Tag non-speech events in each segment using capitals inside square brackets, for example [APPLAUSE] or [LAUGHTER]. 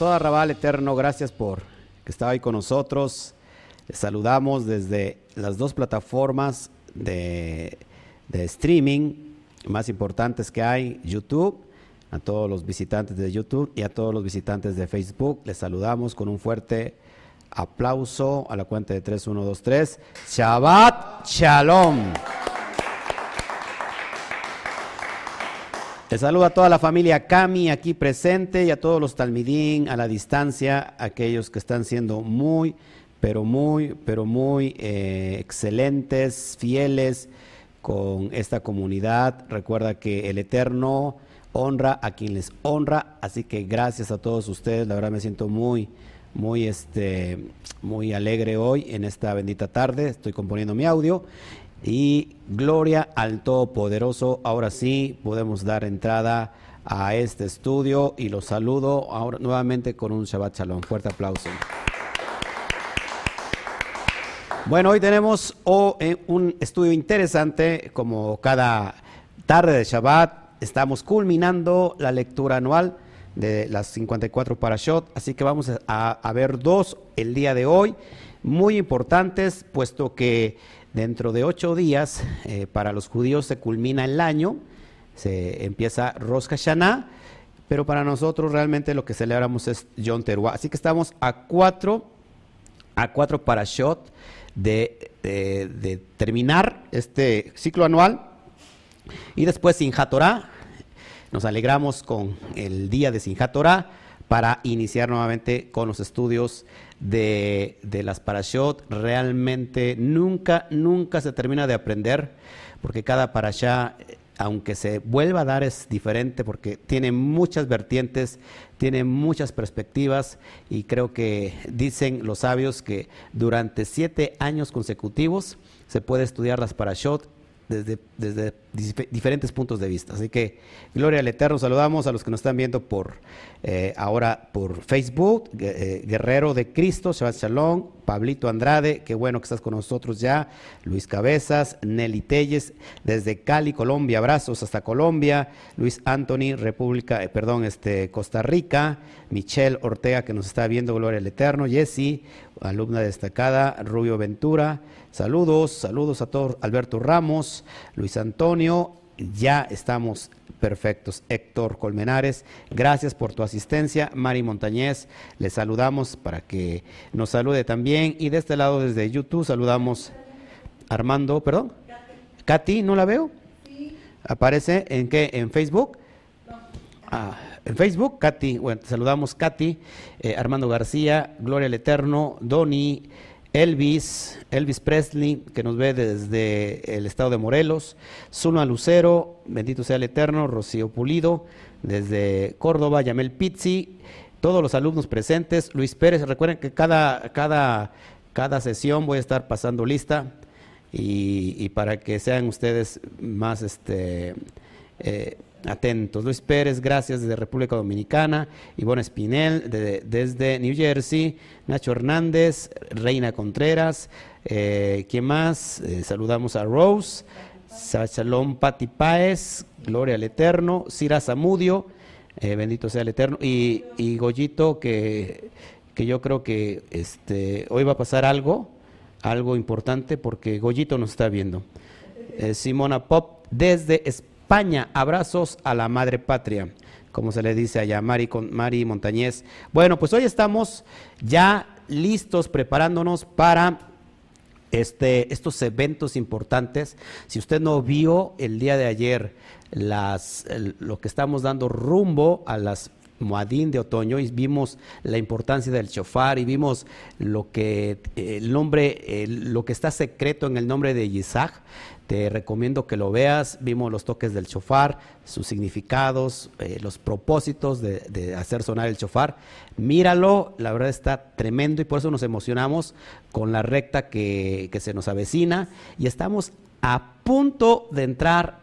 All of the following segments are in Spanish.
toda Rabal Eterno, gracias por que estaba ahí con nosotros. Les saludamos desde las dos plataformas de, streaming más importantes que hay, YouTube, a todos los visitantes de YouTube y a todos los visitantes de Facebook. Les saludamos con un fuerte aplauso a la cuenta de 3, 1, 2, 3. Shabbat Shalom. Te saludo a toda la familia Kami aquí presente y a todos los talmidín a la distancia, aquellos que están siendo muy, pero muy, pero muy eh, excelentes, fieles con esta comunidad. Recuerda que el Eterno honra a quien les honra, así que gracias a todos ustedes. La verdad me siento muy, muy, este, muy alegre hoy en esta bendita tarde. Estoy componiendo mi audio y gloria al Todopoderoso. Ahora sí podemos dar entrada a este estudio y los saludo ahora nuevamente con un Shabbat Shalom. Fuerte aplauso. Bueno, hoy tenemos oh, eh, un estudio interesante, como cada tarde de Shabbat, estamos culminando la lectura anual de las 54 Parashot, así que vamos a, a ver dos el día de hoy, muy importantes, puesto que Dentro de ocho días, eh, para los judíos se culmina el año, se empieza Rosh Hashanah, pero para nosotros realmente lo que celebramos es Yom Teruah. Así que estamos a cuatro, a cuatro parashot de, de, terminar este ciclo anual. Y después Sinjat Torah, nos alegramos con el día de Sinjat Torah para iniciar nuevamente con los estudios de, las parashot. Realmente nunca, nunca se termina de aprender, porque cada parashá, aunque se vuelva a dar, es diferente, porque tiene muchas vertientes, tiene muchas perspectivas, y creo que dicen los sabios que durante siete años consecutivos se puede estudiar las parashot desde, desde diferentes puntos de vista. Así que gloria al Eterno, saludamos a los que nos están viendo por eh, ahora por Facebook, eh, Guerrero de Cristo, Shabbat Shalom, Pablito Andrade, qué bueno que estás con nosotros ya, Luis Cabezas, Nelly Telles, desde Cali, Colombia, abrazos hasta Colombia, Luis Anthony, República, eh, perdón, este, Costa Rica, Michelle Ortega que nos está viendo, gloria al Eterno, Jessy, alumna destacada, Rubio Ventura, saludos, saludos a todos, Alberto Ramos, Luis Antonio, ya estamos perfectos. Héctor Colmenares, gracias por tu asistencia. Mari Montañez, le saludamos para que nos salude también. Y de este lado, desde YouTube, saludamos Armando, perdón. Katy, ¿no la veo? ¿Aparece en qué? ¿En Facebook? Ah, en Facebook, Katy, bueno, te saludamos Katy, eh, Armando García, Gloria al Eterno, Doni, Elvis, Elvis Presley, que nos ve desde el estado de Morelos, Zulma Lucero, bendito sea el Eterno, Rocío Pulido, desde Córdoba, Yamel Pizzi, todos los alumnos presentes, Luis Pérez, recuerden que cada, cada, cada sesión voy a estar pasando lista y, para que sean ustedes más este, eh, atentos. Luis Pérez, gracias desde República Dominicana. Ivonne Espinel desde New Jersey. Nacho Hernández, Reina Contreras. Eh, ¿Quién más? Eh, saludamos a Rose. Shalom Pati Páez, Gloria al Eterno. Cira Zamudio, eh, bendito sea el Eterno. Y, y Goyito, que, que, yo creo que este, hoy va a pasar algo, algo importante, porque Goyito nos está viendo. Simona Pop desde España España. Abrazos a la madre patria, como se le dice allá, Mari, Mari Montañez. Bueno, pues hoy estamos ya listos, preparándonos para este, estos eventos importantes. Si usted no vio el día de ayer las, lo que estamos dando rumbo a las Moadín de otoño y vimos la importancia del chofar y vimos lo que el nombre, lo que está secreto en el nombre de Isaac. Te recomiendo que lo veas. Vimos los toques del chofar, sus significados, eh, los propósitos de, hacer sonar el chofar. Míralo, la verdad está tremendo y por eso nos emocionamos con la recta que, se nos avecina y estamos a punto de entrar.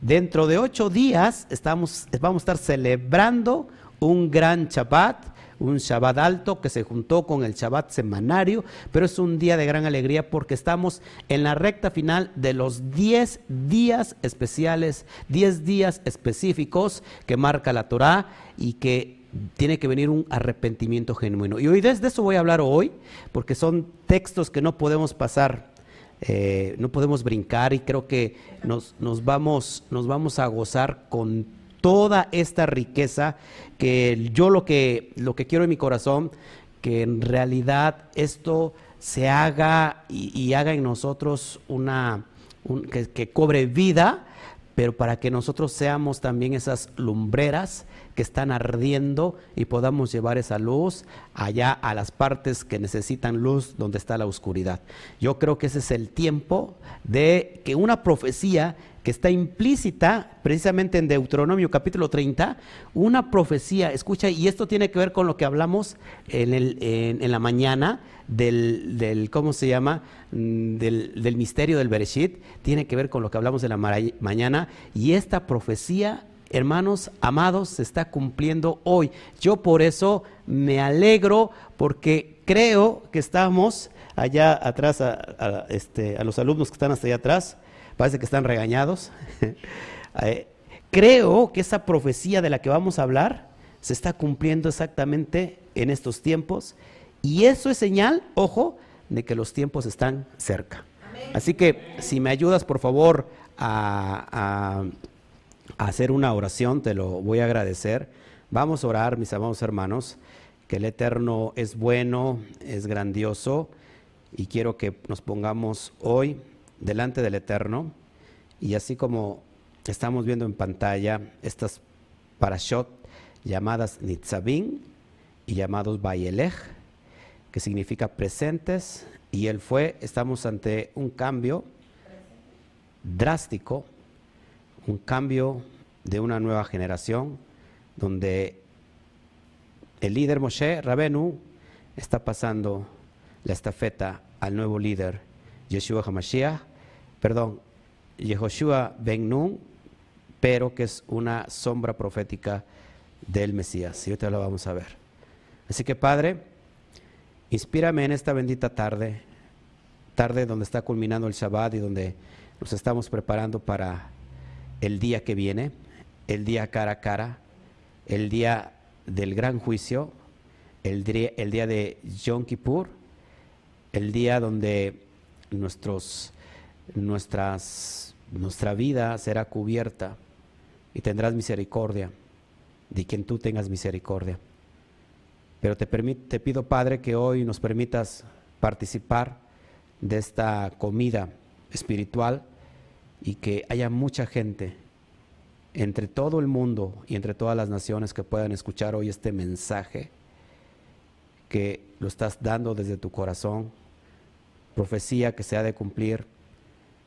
Dentro de ocho días estamos, vamos a estar celebrando un gran Shabbat un Shabbat alto que se juntó con el Shabbat semanario, pero es un día de gran alegría porque estamos en la recta final de los 10 días especiales, 10 días específicos que marca la Torah y que tiene que venir un arrepentimiento genuino. Y hoy desde eso voy a hablar hoy, porque son textos que no podemos pasar, eh, no podemos brincar y creo que nos, vamos, nos vamos a gozar con toda esta riqueza que yo lo que, lo que quiero en mi corazón, que en realidad esto se haga y, haga en nosotros una, que cobre vida pero para que nosotros seamos también esas lumbreras que están ardiendo y podamos llevar esa luz allá a las partes que necesitan luz donde está la oscuridad. Yo creo que ese es el tiempo de que una profecía que está implícita precisamente en Deuteronomio capítulo 30, una profecía, escucha, y esto tiene que ver con lo que hablamos en, el, en, la mañana del, del, ¿cómo se llama? Mm, del, del, misterio del Bereshit, tiene que ver con lo que hablamos en la mañana, y esta profecía, hermanos amados, se está cumpliendo hoy. Yo por eso me alegro porque creo que estamos allá atrás, este, a los alumnos que están hasta allá atrás, parece que están regañados. [LAUGHS] Eh, creo que esa profecía de la que vamos a hablar se está cumpliendo exactamente en estos tiempos y eso es señal, ojo, de que los tiempos están cerca. Así que si me ayudas por favor a, a hacer una oración, te lo voy a agradecer. Vamos a orar, mis amados hermanos, que el Eterno es bueno, es grandioso y quiero que nos pongamos hoy delante del Eterno y así como estamos viendo en pantalla estas parashot llamadas Nitzavim y llamados Bayelech, que significa presentes, y él fue, estamos ante un cambio drástico, un cambio de una nueva generación, donde el líder Moshe Rabenu está pasando la estafeta al nuevo líder Yeshua HaMashiach, perdón, Yehoshua Ben Nun, pero que es una sombra profética del Mesías. Y ahorita lo vamos a ver. Así que Padre, inspírame en esta bendita tarde, tarde donde está culminando el Shabbat y donde nos estamos preparando para el día que viene, el día cara a cara, el día del gran juicio, el día, el día de Yom Kippur, el día donde nuestros, nuestras, nuestra vida será cubierta y tendrás misericordia de quien tú tengas misericordia. Pero te, te pido, Padre, que hoy nos permitas participar de esta comida espiritual y que haya mucha gente entre todo el mundo y entre todas las naciones que puedan escuchar hoy este mensaje que lo estás dando desde tu corazón profecía que se ha de cumplir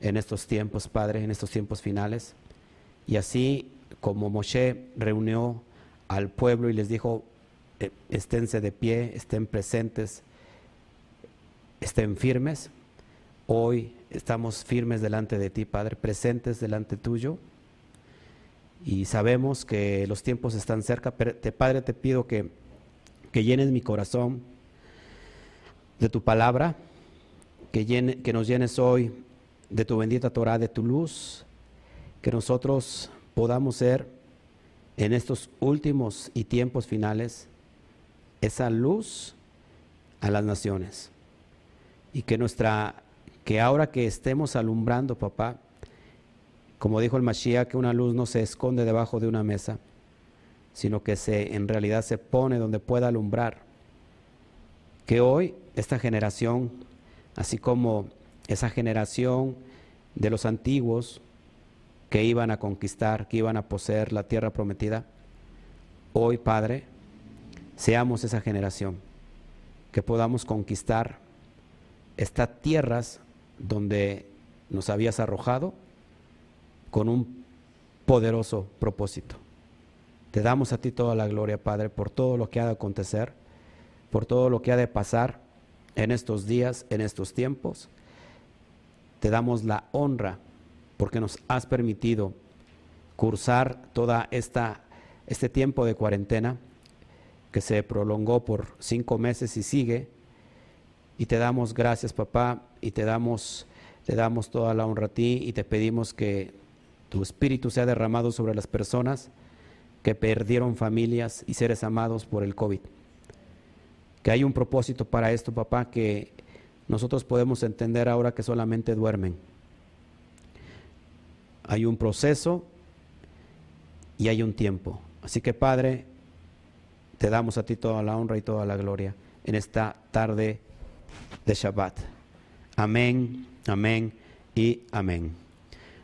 en estos tiempos, Padre, en estos tiempos finales. Y así como Moshe reunió al pueblo y les dijo, eh, esténse de pie, estén presentes, estén firmes, hoy estamos firmes delante de ti, Padre, presentes delante tuyo. Y sabemos que los tiempos están cerca, pero te, Padre, te pido que, que llenes mi corazón de tu palabra, que, nos llenes hoy de tu bendita Torah, de tu luz, que nosotros podamos ser en estos últimos y tiempos finales esa luz a las naciones. Y que nuestra, que ahora que estemos alumbrando, papá, como dijo el Mashiach, que una luz no se esconde debajo de una mesa, sino que se, en realidad se pone donde pueda alumbrar. Que hoy esta generación así como esa generación de los antiguos que iban a conquistar, que iban a poseer la tierra prometida, hoy, Padre, seamos esa generación, que podamos conquistar estas tierras donde nos habías arrojado con un poderoso propósito. Te damos a ti toda la gloria, Padre, por todo lo que ha de acontecer, por todo lo que ha de pasar en estos días, en estos tiempos. Te damos la honra porque nos has permitido cursar toda esta este tiempo de cuarentena que se prolongó por cinco meses y sigue. Y te damos gracias, papá, y te damos, te damos toda la honra a ti y te pedimos que tu espíritu sea derramado sobre las personas que perdieron familias y seres amados por el COVID. Que hay un propósito para esto, papá, que nosotros podemos entender ahora que solamente duermen. Hay un proceso y hay un tiempo. Así que Padre, te damos a ti toda la honra y toda la gloria en esta tarde de Shabbat. Amén, amén y amén.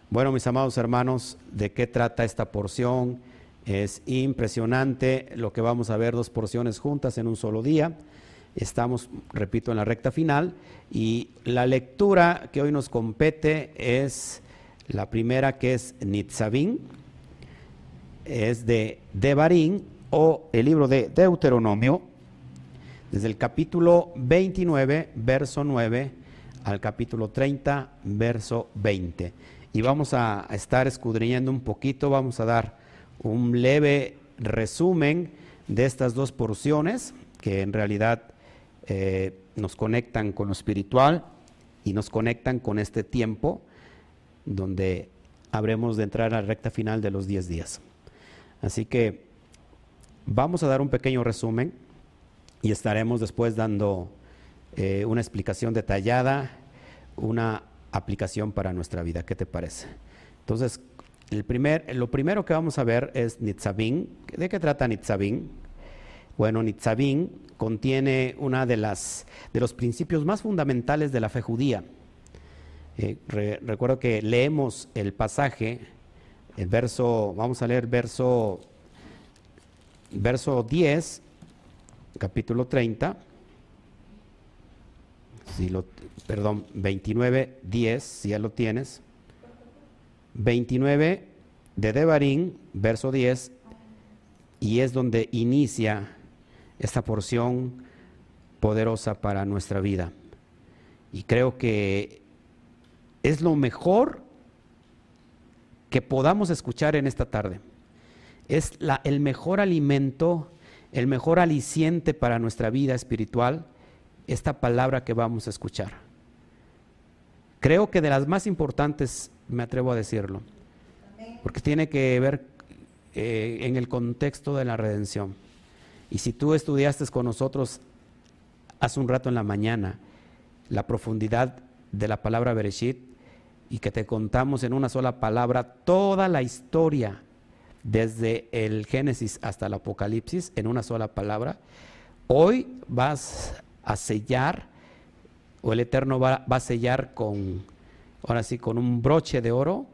Bueno, mis amados hermanos, ¿de qué trata esta porción? Es impresionante lo que vamos a ver, dos porciones juntas en un solo día. Estamos, repito, en la recta final y la lectura que hoy nos compete es la primera que es Nitzavim, es de Devarim o el libro de Deuteronomio, desde el capítulo 29, verso 9, al capítulo 30, verso 20. Y vamos a estar escudriñando un poquito, vamos a dar un leve resumen de estas dos porciones que en realidad eh, nos conectan con lo espiritual y nos conectan con este tiempo donde habremos de entrar a la recta final de los 10 días. Así que vamos a dar un pequeño resumen y estaremos después dando eh, una explicación detallada, una aplicación para nuestra vida. ¿Qué te parece? Entonces, el primer, lo primero que vamos a ver es Nitzavim. ¿De qué trata Nitzavim? Bueno, Nitzavim contiene una de las de los principios más fundamentales de la fe judía. Eh, recuerdo que leemos el pasaje, el verso, vamos a leer verso verso 10, capítulo 30. Si lo, perdón, 29, 10, si ya lo tienes. 29 de Devarim, verso 10, y es donde inicia esta porción poderosa para nuestra vida. Y creo que es lo mejor que podamos escuchar en esta tarde. Es el mejor alimento, el mejor aliciente para nuestra vida espiritual, esta palabra que vamos a escuchar. Creo que de las más importantes, me atrevo a decirlo, porque tiene que ver eh, en el contexto de la redención. Y si tú estudiaste con nosotros hace un rato en la mañana la profundidad de la palabra Bereshit y que te contamos en una sola palabra toda la historia desde el Génesis hasta el Apocalipsis en una sola palabra, hoy vas a sellar o el Eterno va, a sellar con, ahora sí, con un broche de oro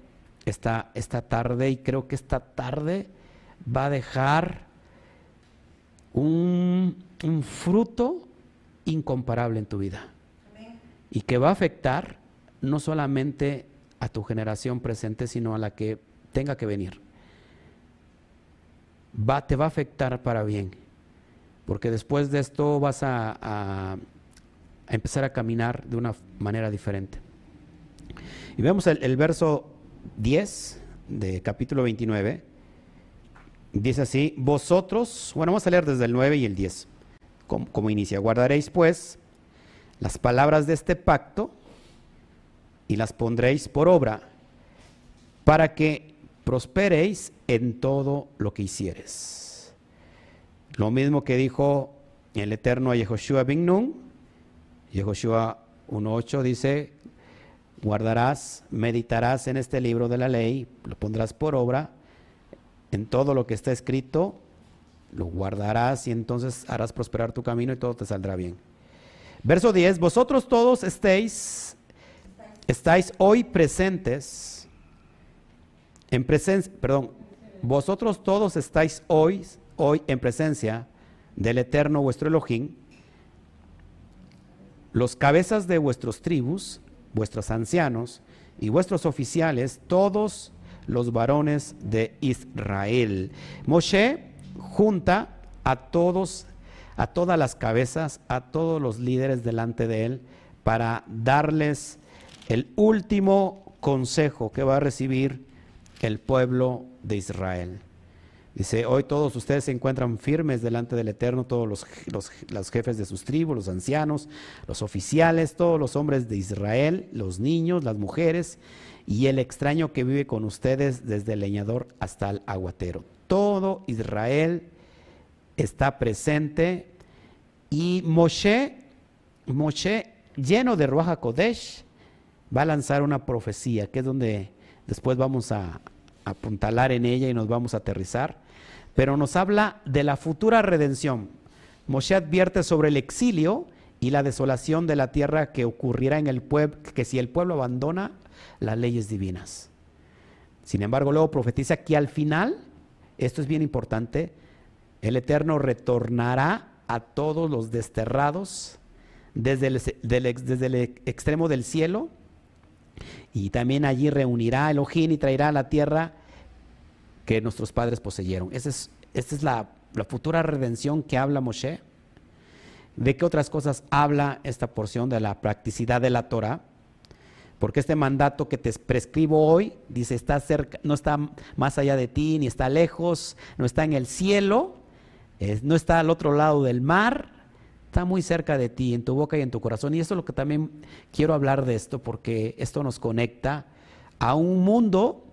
esta, esta tarde. Y creo que esta tarde va a dejar un, fruto incomparable en tu vida. Y que va a afectar no solamente a tu generación presente, sino a la que tenga que venir. Va, te va a afectar para bien, porque después de esto vas a, empezar a caminar de una manera diferente. Y vemos el, verso 10 de capítulo 29 Dice así, vosotros, bueno, vamos a leer desde el 9 y el 10, como, inicia, guardaréis pues las palabras de este pacto y las pondréis por obra para que prosperéis en todo lo que hicieres. Lo mismo que dijo el Eterno a Yehoshua bin Nun, Yehoshua 1.8 dice, guardarás, meditarás en este libro de la ley, lo pondrás por obra en todo lo que está escrito, lo guardarás y entonces harás prosperar tu camino y todo te saldrá bien. Verso 10, vosotros todos estéis, estáis hoy presentes, en presencia, perdón, vosotros todos estáis hoy, hoy en presencia del eterno vuestro Elohim, los cabezas de vuestros tribus, vuestros ancianos y vuestros oficiales, todos los varones de Israel. Moshe junta a todos, a todas las cabezas, a todos los líderes delante de él para darles el último consejo que va a recibir el pueblo de Israel. Dice, hoy todos ustedes se encuentran firmes delante del Eterno, todos los, los, jefes de sus tribus, los ancianos, los oficiales, todos los hombres de Israel, los niños, las mujeres y el extraño que vive con ustedes desde el leñador hasta el aguatero. todo Israel está presente y Moshe, Moshe lleno de Ruach Kodesh, va a lanzar una profecía, que es donde después vamos a apuntalar en ella y nos vamos a aterrizar, pero nos habla de la futura redención. Moshe advierte sobre el exilio y la desolación de la tierra que ocurrirá en el pueblo, que si el pueblo abandona las leyes divinas. Sin embargo, luego profetiza que al final, esto es bien importante, el Eterno retornará a todos los desterrados desde el, desde el extremo del cielo y también allí reunirá a Elohim y traerá a la tierra que nuestros padres poseyeron. Esa es, la futura redención que habla Moshe. ¿De qué otras cosas habla esta porción de la practicidad de la Torah? Porque este mandato que te prescribo hoy, dice, está cerca, no está más allá de ti, ni está lejos, no está en el cielo, no está al otro lado del mar, está muy cerca de ti, en tu boca y en tu corazón. Y eso es lo que también quiero hablar de esto, porque esto nos conecta a un mundo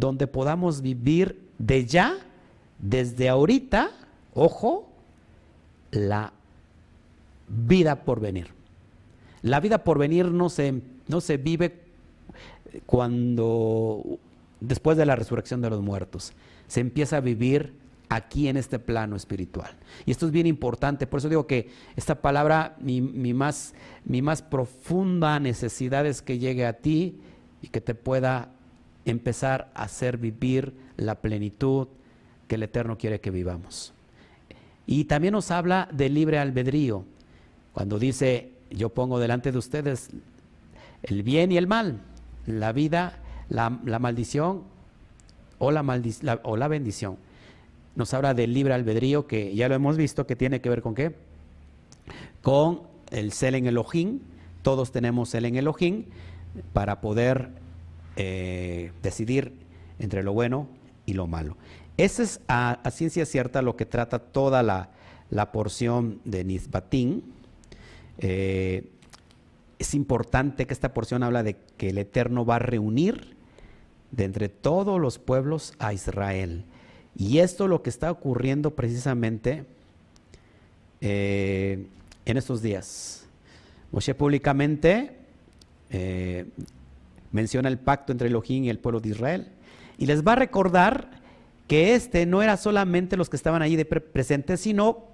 donde podamos vivir de ya, desde ahorita, ojo, la vida por venir. La vida por venir no se, no se vive cuando, después de la resurrección de los muertos, se empieza a vivir aquí en este plano espiritual. Y esto es bien importante, por eso digo que esta palabra, mi, más, mi más profunda necesidad es que llegue a ti y que te pueda empezar a hacer vivir la plenitud que el Eterno quiere que vivamos. Y también nos habla del libre albedrío, cuando dice, yo pongo delante de ustedes el bien y el mal, la vida, la, maldición o la, o la bendición nos habla del libre albedrío, que ya lo hemos visto, que tiene que ver con qué? Con el cel en Elohim. Todos tenemos cel en Elohim para poder eh, decidir entre lo bueno y lo malo. Esa es a, ciencia cierta lo que trata toda la, porción de Nisbatín. Eh, es importante que esta porción habla de que el Eterno va a reunir de entre todos los pueblos a Israel. Y esto es lo que está ocurriendo precisamente eh, en estos días. Moshe públicamente menciona el pacto entre Elohim y el pueblo de Israel y les va a recordar que este no era solamente los que estaban allí de presentes, sino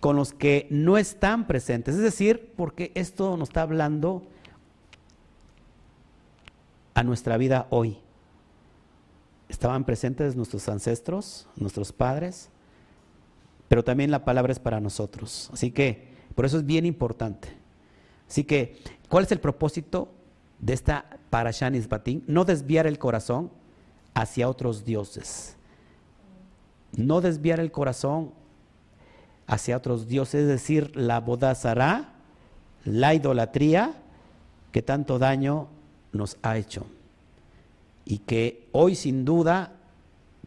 con los que no están presentes. Es decir, porque esto nos está hablando a nuestra vida hoy. Estaban presentes nuestros ancestros, nuestros padres, pero también la palabra es para nosotros. Así que, por eso es bien importante. Así que, ¿cuál es el propósito de esta Parashan Isbatín? No desviar el corazón hacia otros dioses. No desviar el corazón hacia otros dioses, es decir, la bodazará, la idolatría que tanto daño nos ha hecho y que hoy sin duda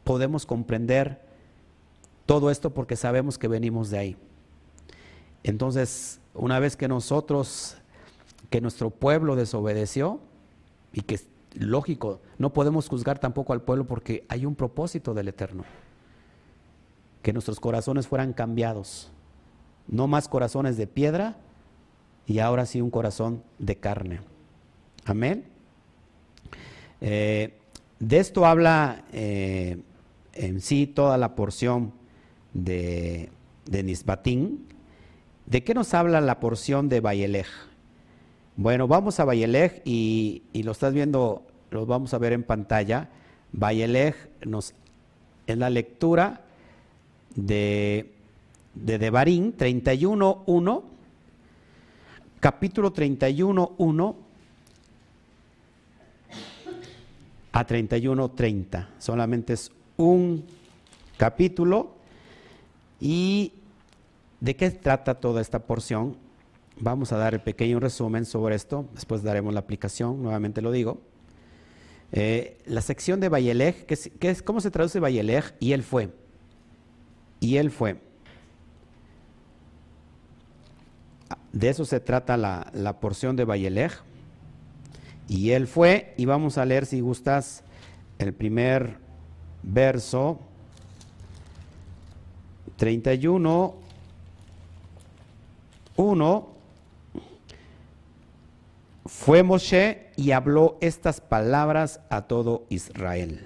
podemos comprender todo esto porque sabemos que venimos de ahí. Entonces, una vez que nosotros, que nuestro pueblo desobedeció, y que es lógico, no podemos juzgar tampoco al pueblo porque hay un propósito del Eterno, que nuestros corazones fueran cambiados, no más corazones de piedra y ahora sí un corazón de carne. Amén. Eh, de esto habla eh, en sí toda la porción de, de Nisbatín. ¿De qué nos habla la porción de Bayelej? Bueno, vamos a Bayelej y, lo estás viendo, lo vamos a ver en pantalla. Bayelej nos, es la lectura de, de Devarim 31.1, capítulo 31.1 a 31.30. Solamente es un capítulo. ¿Y de qué trata toda esta porción? Vamos a dar el pequeño resumen sobre esto, después daremos la aplicación, nuevamente lo digo. Eh, la sección de Bayelej, que es, ¿cómo se traduce Bayelej? Y él fue. Y él fue. De eso se trata la, la porción de Bayelej. Y él fue, y vamos a leer si gustas el primer verso 31, 1, fue Moshe y habló estas palabras a todo Israel.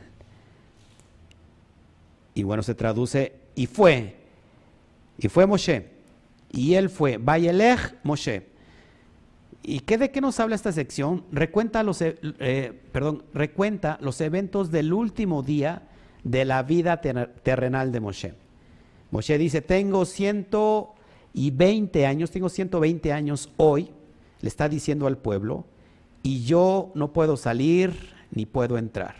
Y bueno, se traduce, y fue, y fue Moshe, y él fue, Vayelech Moshe. ¿Y qué de qué nos habla esta sección? Recuenta los, eh, eh, perdón, recuenta los eventos del último día de la vida terrenal de Moshe. Moshe dice, tengo 120 años, tengo 120 años hoy, le está diciendo al pueblo, y yo no puedo salir ni puedo entrar.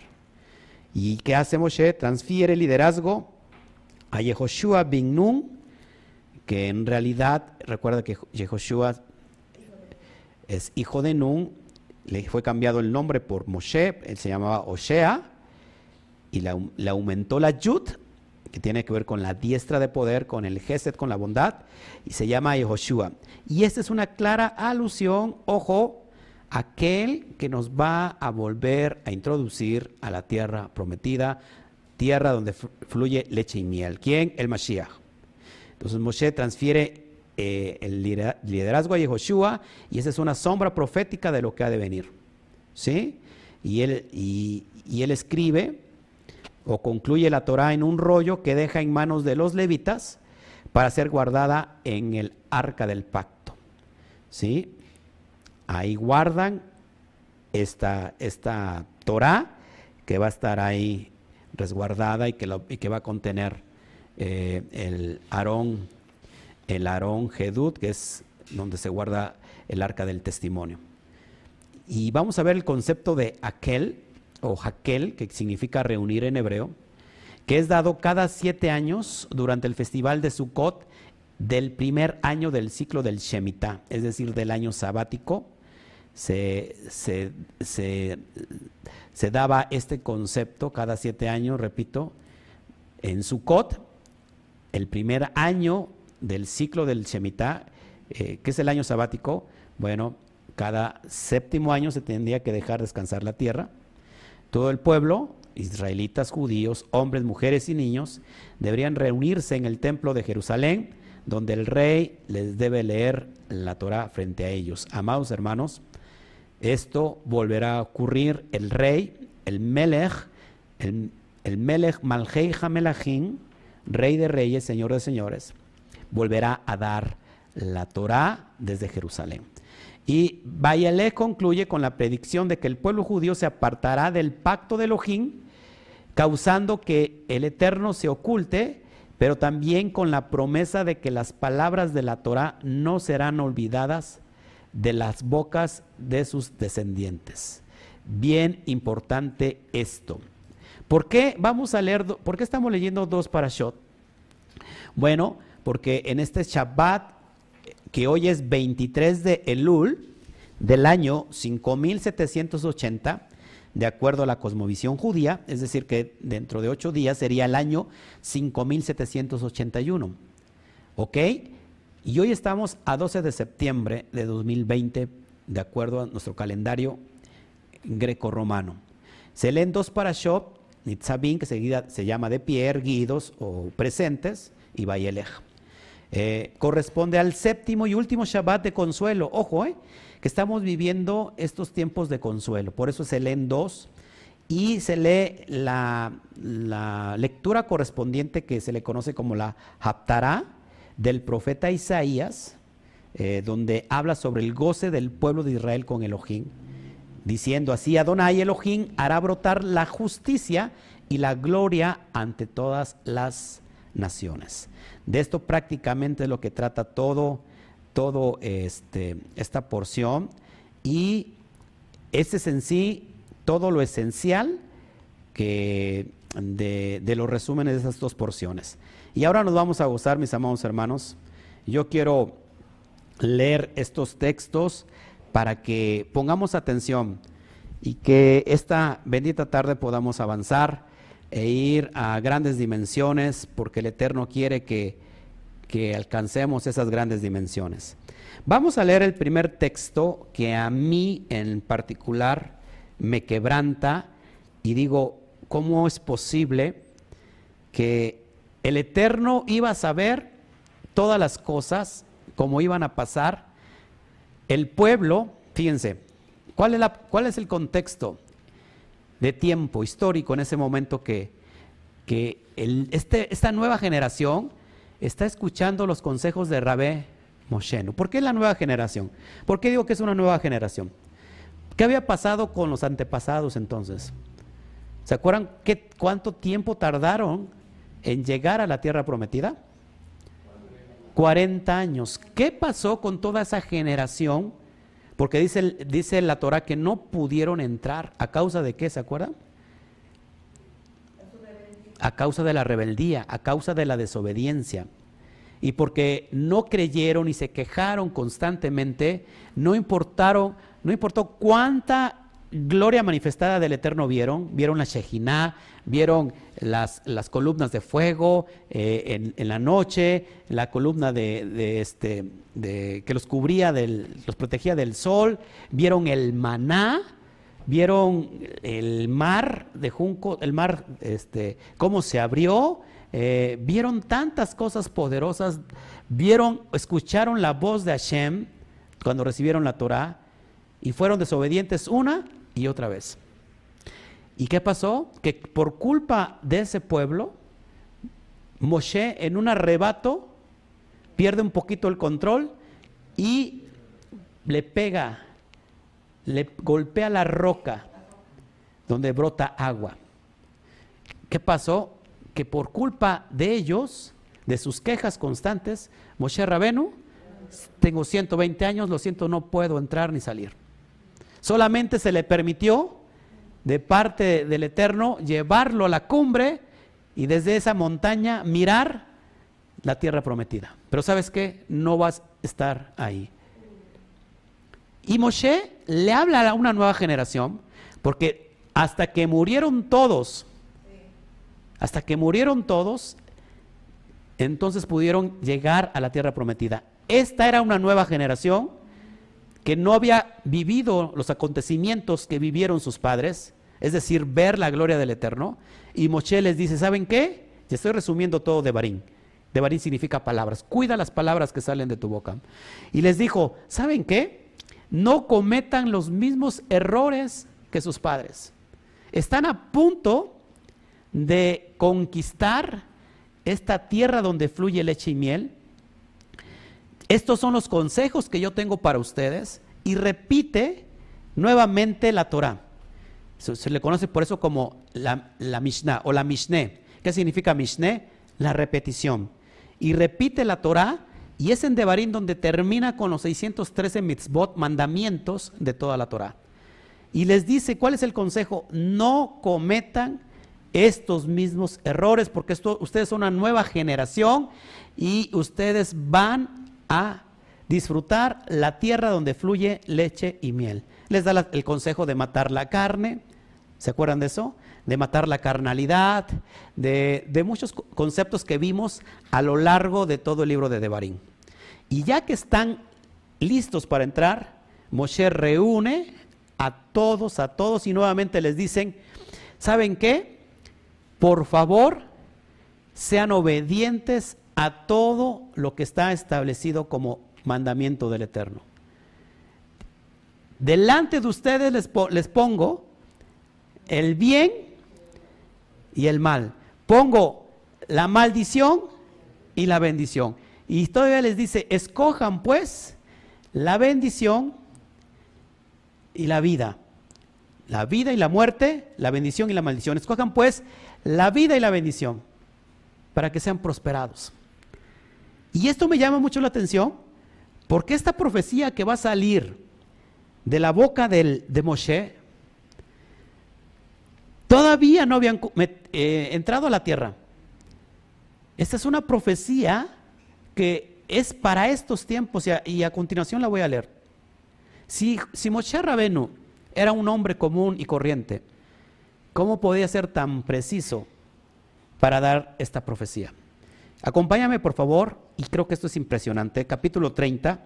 ¿Y qué hace Moshe? Transfiere el liderazgo a Yehoshua bin Nun, que en realidad, recuerda que Yehoshua es hijo de Nun, le fue cambiado el nombre por Moshe, él se llamaba Oshea, y le, aumentó la Yud, que tiene que ver con la diestra de poder, con el Gesed, con la bondad, y se llama Yehoshua. Y esta es una clara alusión, ojo, aquel que nos va a volver a introducir a la tierra prometida, tierra donde fluye leche y miel. ¿Quién? El Mashiach. Entonces Moshe transfiere eh, el liderazgo a Yehoshua y esa es una sombra profética de lo que ha de venir. ¿Sí? Y él, y él escribe o concluye la Torah en un rollo que deja en manos de los levitas para ser guardada en el arca del pacto. ¿Sí? Ahí guardan esta, esta Torah que va a estar ahí resguardada y que, y que va a contener eh, el Aarón, el Aarón Gedut, que es donde se guarda el arca del testimonio. Y vamos a ver el concepto de aquel o Jaquel, que significa reunir en hebreo, que es dado cada siete años durante el festival de Sukkot del primer año del ciclo del Shemitah, es decir, del año sabático. Se, daba este concepto cada siete años, repito, en Sukkot, el primer año del ciclo del Shemitah, eh, que es el año sabático, bueno, cada séptimo año se tendría que dejar descansar la tierra. Todo el pueblo, israelitas, judíos, hombres, mujeres y niños, deberían reunirse en el templo de Jerusalén, donde el rey les debe leer la Torah frente a ellos. Amados hermanos, esto volverá a ocurrir. El rey, el Melech, el, el Melech Malhei Hamelachim, rey de reyes, señor de señores, volverá a dar la Torah desde Jerusalén. Y Bayale concluye con la predicción de que el pueblo judío se apartará del pacto de Elohim, causando que el Eterno se oculte, pero también con la promesa de que las palabras de la Torah no serán olvidadas de las bocas de sus descendientes. Bien importante esto. ¿Por qué vamos a leer, por qué estamos leyendo dos parashot? Bueno, porque en este Shabbat que hoy es 23 de Elul del año 5780, de acuerdo a la cosmovisión judía, es decir, que dentro de ocho días sería el año 5781. ¿Ok? Y hoy estamos a 12 de septiembre de 2020, de acuerdo a nuestro calendario greco-romano. Se leen dos parashot, Nitzabin, que seguida se llama de pie, erguidos o presentes, y Bayelech. Eh, corresponde al séptimo y último Shabbat de consuelo. Ojo, eh, que estamos viviendo estos tiempos de consuelo. Por eso se leen dos y se lee la, lectura correspondiente que se le conoce como la Haptará del profeta Isaías, eh, donde habla sobre el goce del pueblo de Israel con Elohim, diciendo así, Adonai Elohim hará brotar la justicia y la gloria ante todas las naciones. De esto prácticamente es lo que trata todo, todo este, esta porción y este es en sí todo lo esencial que de, los resúmenes de esas dos porciones. Y ahora nos vamos a gozar, mis amados hermanos. Yo quiero leer estos textos para que pongamos atención y que esta bendita tarde podamos avanzar e ir a grandes dimensiones porque el Eterno quiere que, que alcancemos esas grandes dimensiones. Vamos a leer el primer texto que a mí en particular me quebranta y digo, ¿cómo es posible que el Eterno iba a saber todas las cosas, cómo iban a pasar. El pueblo, fíjense, ¿cuál es, la, cuál es el contexto de tiempo histórico en ese momento que, que este, esta nueva generación está escuchando los consejos de Rabé Moshenu? ¿Por qué la nueva generación? ¿Por qué digo que es una nueva generación? ¿Qué había pasado con los antepasados entonces? ¿Se acuerdan qué, cuánto tiempo tardaron en llegar a la tierra prometida? 40 años. ¿Qué pasó con toda esa generación? Porque dice, dice la Torah que no pudieron entrar. ¿A causa de qué? ¿Se acuerdan? A causa de la rebeldía, a causa de la desobediencia. Y porque no creyeron y se quejaron constantemente, no importaron, no importó cuánta gloria manifestada del Eterno vieron, vieron la Shejinah, vieron las, las columnas de fuego eh, en, la noche, la columna de, este, de, que los cubría, del, los protegía del sol, vieron el maná, vieron el mar de junco, el mar, este, cómo se abrió, eh, vieron tantas cosas poderosas, vieron, escucharon la voz de Hashem cuando recibieron la Torah y fueron desobedientes una y otra vez. ¿Y qué pasó? Que por culpa de ese pueblo, Moshe en un arrebato pierde un poquito el control y le pega, le golpea la roca donde brota agua. ¿Qué pasó? Que por culpa de ellos, de sus quejas constantes, Moshe Rabenu, tengo 120 años, lo siento, no puedo entrar ni salir. Solamente se le permitió de parte del Eterno llevarlo a la cumbre y desde esa montaña mirar la tierra prometida. Pero sabes qué, no vas a estar ahí. Y Moshe le habla a una nueva generación, porque hasta que murieron todos, hasta que murieron todos, entonces pudieron llegar a la tierra prometida. Esta era una nueva generación que no había vivido los acontecimientos que vivieron sus padres, es decir, ver la gloria del Eterno. Y Moshe les dice, ¿saben qué? Ya estoy resumiendo todo de Barín. De Barín significa palabras. Cuida las palabras que salen de tu boca. Y les dijo, ¿saben qué? No cometan los mismos errores que sus padres. Están a punto de conquistar esta tierra donde fluye leche y miel estos son los consejos que yo tengo para ustedes y repite nuevamente la Torah. Se, le conoce por eso como la, Mishnah o la Mishneh. ¿Qué significa Mishneh? La repetición. Y repite la Torah y es en Devarim donde termina con los 613 mitzvot, mandamientos de toda la Torah. Y les dice, ¿cuál es el consejo? No cometan estos mismos errores, porque ustedes son una nueva generación y ustedes van a disfrutar la tierra donde fluye leche y miel. Les da el consejo de matar la carne, ¿se acuerdan de eso? De matar la carnalidad, de, muchos conceptos que vimos a lo largo de todo el libro de Devarim. Y ya que están listos para entrar, Moshe reúne a todos, a todos y nuevamente les dicen, ¿saben qué? Por favor, sean obedientes a todo lo que está establecido como mandamiento del Eterno. Delante de ustedes les, pongo el bien y el mal. Pongo la maldición y la bendición. Y todavía les dice, escojan pues la bendición y la vida. La vida y la muerte, la bendición y la maldición. Escojan pues la vida y la bendición para que sean prosperados. Y esto me llama mucho la atención porque esta profecía que va a salir de la boca del, de Moshe todavía no habían eh, entrado a la tierra. Esta es una profecía que es para estos tiempos y a, continuación la voy a leer. Si, si Moshe Rabenu era un hombre común y corriente, ¿cómo podía ser tan preciso para dar esta profecía? Acompáñame por favor, y creo que esto es impresionante, capítulo 30,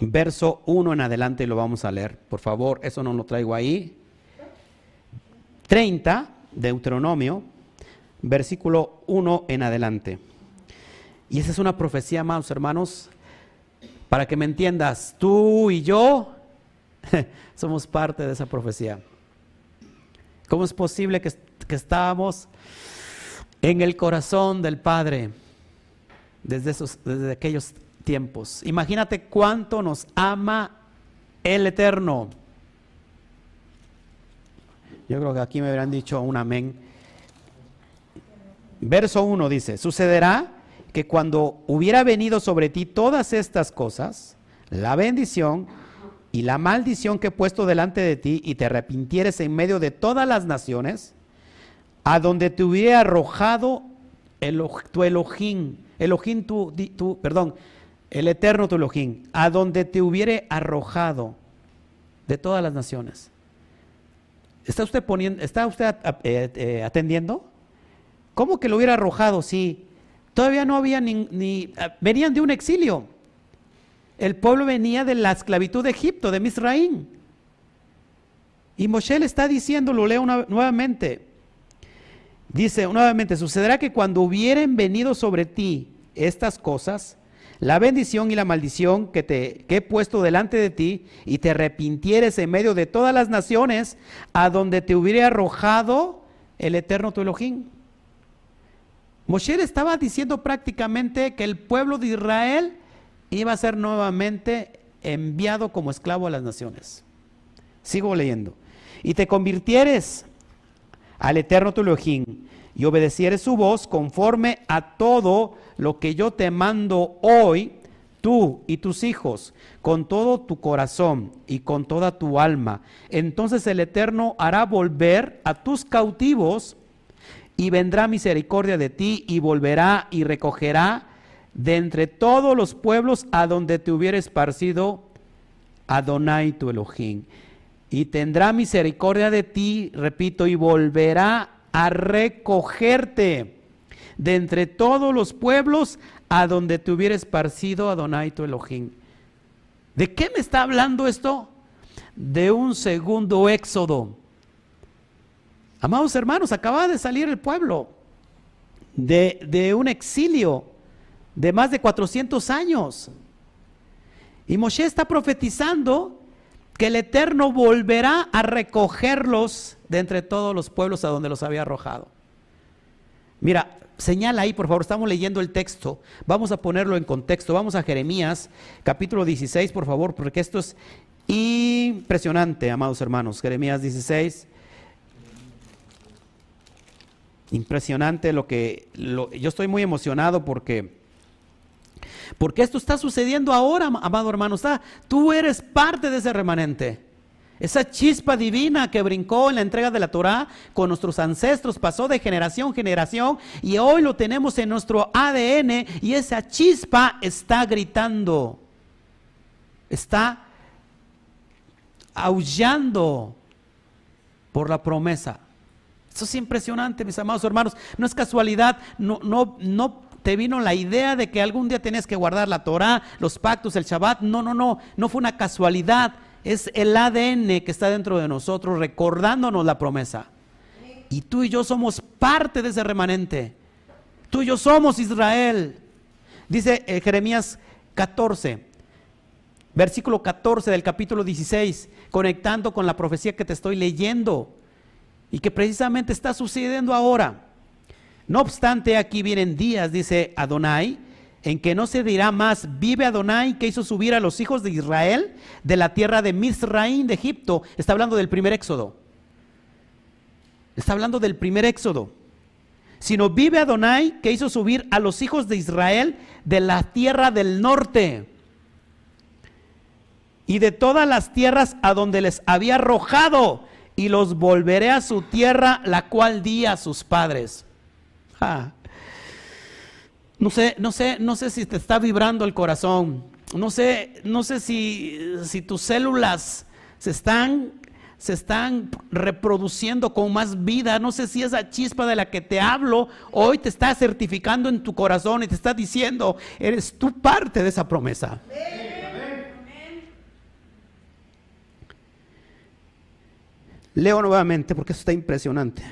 verso 1 en adelante lo vamos a leer. Por favor, eso no lo traigo ahí. 30, Deuteronomio, versículo 1 en adelante. Y esa es una profecía, amados hermanos, para que me entiendas, tú y yo [LAUGHS] somos parte de esa profecía. ¿Cómo es posible que, que estábamos en el corazón del Padre desde, esos, desde aquellos tiempos? Imagínate cuánto nos ama el Eterno. Yo creo que aquí me habrán dicho un amén. Verso 1 dice, sucederá que cuando hubiera venido sobre ti todas estas cosas, la bendición y la maldición que he puesto delante de ti y te arrepintieres en medio de todas las naciones, a donde te hubiera arrojado el, tu Elohim, Elohim tu, perdón, el eterno tu Elohim, a donde te hubiera arrojado de todas las naciones. ¿Está usted poniendo, está usted eh, eh, atendiendo? ¿Cómo que lo hubiera arrojado si todavía no había ni, ni, ah, venían de un exilio? El pueblo venía de la esclavitud de Egipto, de Misraín. Y Moshe le está diciendo, lo leo nuevamente. Dice nuevamente, sucederá que cuando hubieren venido sobre ti estas cosas, la bendición y la maldición que, te, he puesto delante de ti, y te arrepintieres en medio de todas las naciones, a donde te hubiera arrojado el eterno tu Elohim. Moshe estaba diciendo prácticamente que el pueblo de Israel iba a ser nuevamente enviado como esclavo a las naciones. Sigo leyendo. Y te convirtieres al eterno tu Elohim y obedecieres su voz conforme a todo lo que yo te mando hoy, tú y tus hijos, con todo tu corazón y con toda tu alma. Entonces el Eterno hará volver a tus cautivos y vendrá misericordia de ti y volverá y recogerá de entre todos los pueblos a donde te hubiera esparcido Adonai tu Elohim. Y tendrá misericordia de ti, repito, y volverá a recogerte de entre todos los pueblos a donde te hubiera esparcido Adonai tu Elohim. ¿De qué me está hablando esto? De un segundo éxodo. Amados hermanos, acaba de salir el pueblo de, de un exilio de más de 400 años. Y Moshe está profetizando que el Eterno volverá a recogerlos de entre todos los pueblos a donde los había arrojado. Mira, señala ahí, por favor, estamos leyendo el texto. Vamos a ponerlo en contexto. Vamos a Jeremías, capítulo 16, por favor, porque esto es impresionante, amados hermanos. Jeremías 16. Impresionante lo que yo estoy muy emocionado porque porque esto está sucediendo ahora, amado hermano. Tú eres parte de ese remanente. Esa chispa divina que brincó en la entrega de la Torah con nuestros ancestros pasó de generación en generación y hoy lo tenemos en nuestro ADN y esa chispa está gritando, está aullando por la promesa. Eso es impresionante, mis amados hermanos. No es casualidad, no, no, no te vino la idea de que algún día tenías que guardar la Torah, los pactos, el Shabbat. No, no, no, no fue una casualidad. Es el ADN que está dentro de nosotros recordándonos la promesa. Y tú y yo somos parte de ese remanente. Tú y yo somos Israel. Dice eh, Jeremías 14, versículo 14 del capítulo 16, conectando con la profecía que te estoy leyendo y que precisamente está sucediendo ahora. No obstante, aquí vienen días, dice Adonai, en que no se dirá más, vive Adonai que hizo subir a los hijos de Israel de la tierra de Misraín, de Egipto. Está hablando del primer éxodo. Está hablando del primer éxodo. Sino vive Adonai que hizo subir a los hijos de Israel de la tierra del norte y de todas las tierras a donde les había arrojado y los volveré a su tierra, la cual di a sus padres. No sé, no sé, no sé si te está vibrando el corazón. No sé, no sé si, si tus células se están, se están reproduciendo con más vida. No sé si esa chispa de la que te hablo hoy te está certificando en tu corazón y te está diciendo, eres tú parte de esa promesa. Leo nuevamente porque eso está impresionante.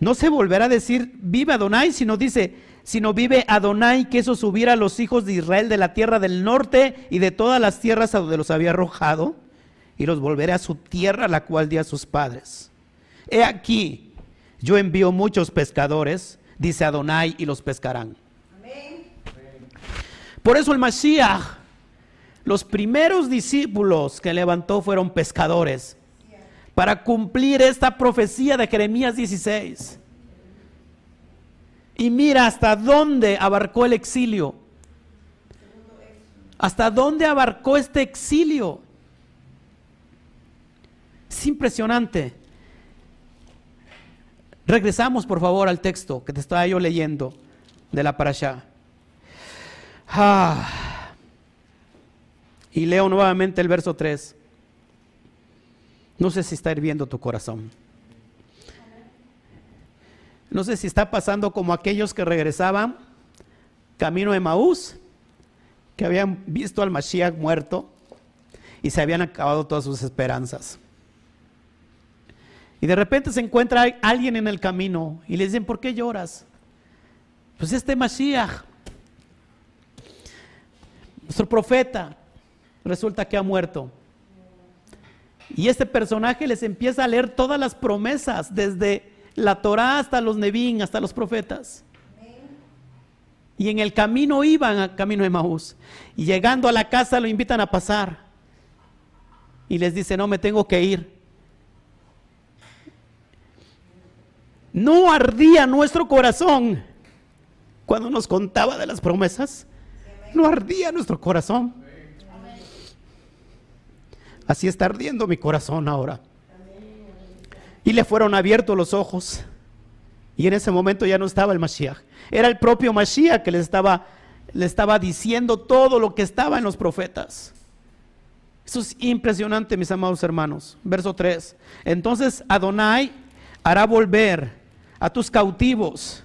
No se volverá a decir vive Adonai, sino dice, sino vive Adonai que eso subiera a los hijos de Israel de la tierra del norte y de todas las tierras a donde los había arrojado, y los volveré a su tierra, la cual di a sus padres. He aquí, yo envío muchos pescadores, dice Adonai, y los pescarán. Por eso el Mashiach, los primeros discípulos que levantó fueron pescadores, para cumplir esta profecía de Jeremías 16. Y mira hasta dónde abarcó el exilio. ¿Hasta dónde abarcó este exilio? Es impresionante. Regresamos por favor al texto que te estaba yo leyendo de la parasha. Ah. Y leo nuevamente el verso 3. No sé si está hirviendo tu corazón. No sé si está pasando como aquellos que regresaban camino de Maús, que habían visto al Mashiach muerto y se habían acabado todas sus esperanzas. Y de repente se encuentra alguien en el camino y le dicen, ¿por qué lloras? Pues este Mashiach, nuestro profeta, resulta que ha muerto. Y este personaje les empieza a leer todas las promesas, desde la Torá hasta los Nebín, hasta los profetas. Y en el camino iban camino de Maús. Y llegando a la casa lo invitan a pasar. Y les dice, no, me tengo que ir. ¿No ardía nuestro corazón cuando nos contaba de las promesas? ¿No ardía nuestro corazón? Así está ardiendo mi corazón ahora. Y le fueron abiertos los ojos. Y en ese momento ya no estaba el Mashiach. Era el propio Mashiach que le estaba, le estaba diciendo todo lo que estaba en los profetas. Eso es impresionante, mis amados hermanos. Verso 3. Entonces Adonai hará volver a tus cautivos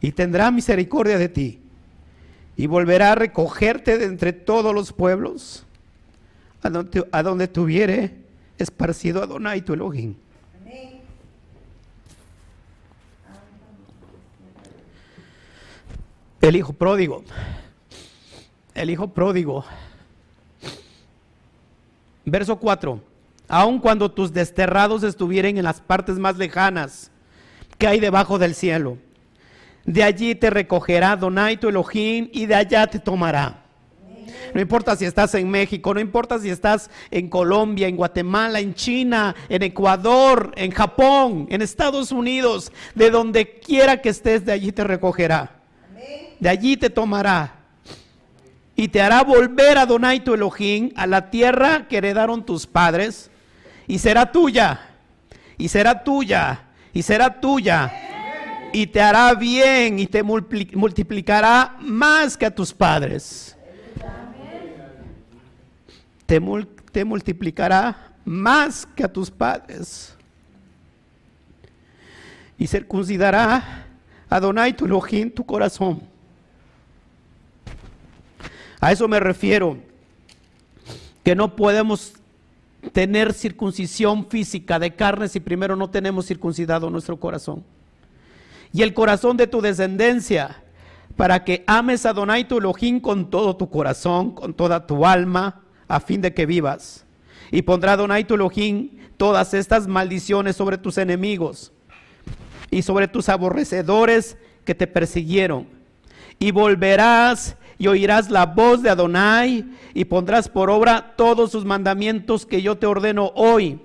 y tendrá misericordia de ti y volverá a recogerte de entre todos los pueblos a donde, tuviere esparcido Adonai tu Elohim. El hijo pródigo, el hijo pródigo. Verso 4. Aun cuando tus desterrados estuvieren en las partes más lejanas que hay debajo del cielo. De allí te recogerá Donai tu Elohim y de allá te tomará. No importa si estás en México, no importa si estás en Colombia, en Guatemala, en China, en Ecuador, en Japón, en Estados Unidos, de donde quiera que estés, de allí te recogerá. De allí te tomará. Y te hará volver a Donai tu Elohim, a la tierra que heredaron tus padres, y será tuya. Y será tuya y será tuya y te hará bien y te multiplicará más que a tus padres. Te, multiplicará más que a tus padres. Y circuncidará a Donai tu Elohim tu corazón. A eso me refiero. Que no podemos tener circuncisión física de carne si primero no tenemos circuncidado nuestro corazón. Y el corazón de tu descendencia, para que ames a Donai tu Elohim con todo tu corazón, con toda tu alma, a fin de que vivas. Y pondrá Donai tu Elohim todas estas maldiciones sobre tus enemigos y sobre tus aborrecedores que te persiguieron. Y volverás y oirás la voz de Adonai y pondrás por obra todos sus mandamientos que yo te ordeno hoy.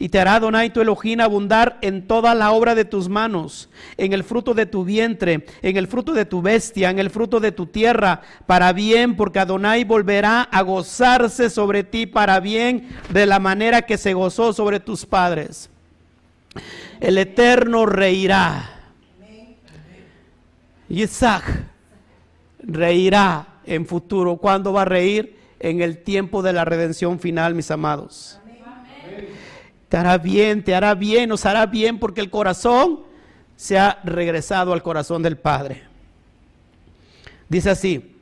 Y te hará Adonai tu Elohim abundar en toda la obra de tus manos, en el fruto de tu vientre, en el fruto de tu bestia, en el fruto de tu tierra, para bien, porque Adonai volverá a gozarse sobre ti para bien, de la manera que se gozó sobre tus padres. El Eterno reirá. Isaac reirá en futuro. ¿Cuándo va a reír? En el tiempo de la redención final, mis amados. Te hará bien, te hará bien, nos hará bien porque el corazón se ha regresado al corazón del Padre. Dice así,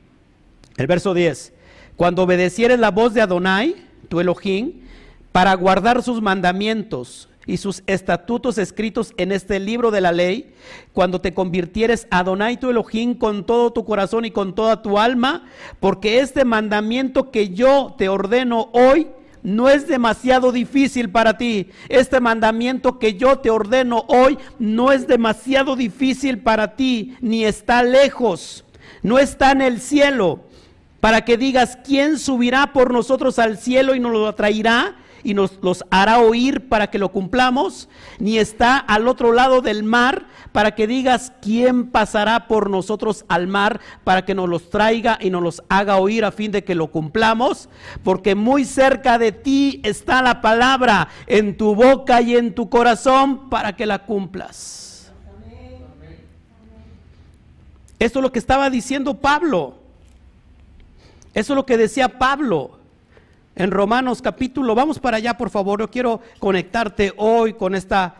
el verso 10, cuando obedecieres la voz de Adonai, tu Elohim, para guardar sus mandamientos y sus estatutos escritos en este libro de la ley, cuando te convirtieres a Adonai tu Elohim con todo tu corazón y con toda tu alma, porque este mandamiento que yo te ordeno hoy no es demasiado difícil para ti. Este mandamiento que yo te ordeno hoy no es demasiado difícil para ti, ni está lejos, no está en el cielo, para que digas, ¿quién subirá por nosotros al cielo y nos lo traerá? Y nos los hará oír para que lo cumplamos, ni está al otro lado del mar para que digas quién pasará por nosotros al mar para que nos los traiga y nos los haga oír a fin de que lo cumplamos, porque muy cerca de ti está la palabra en tu boca y en tu corazón para que la cumplas. Esto es lo que estaba diciendo Pablo. Eso es lo que decía Pablo en Romanos capítulo. Vamos para allá, por favor. Yo quiero conectarte hoy con esta,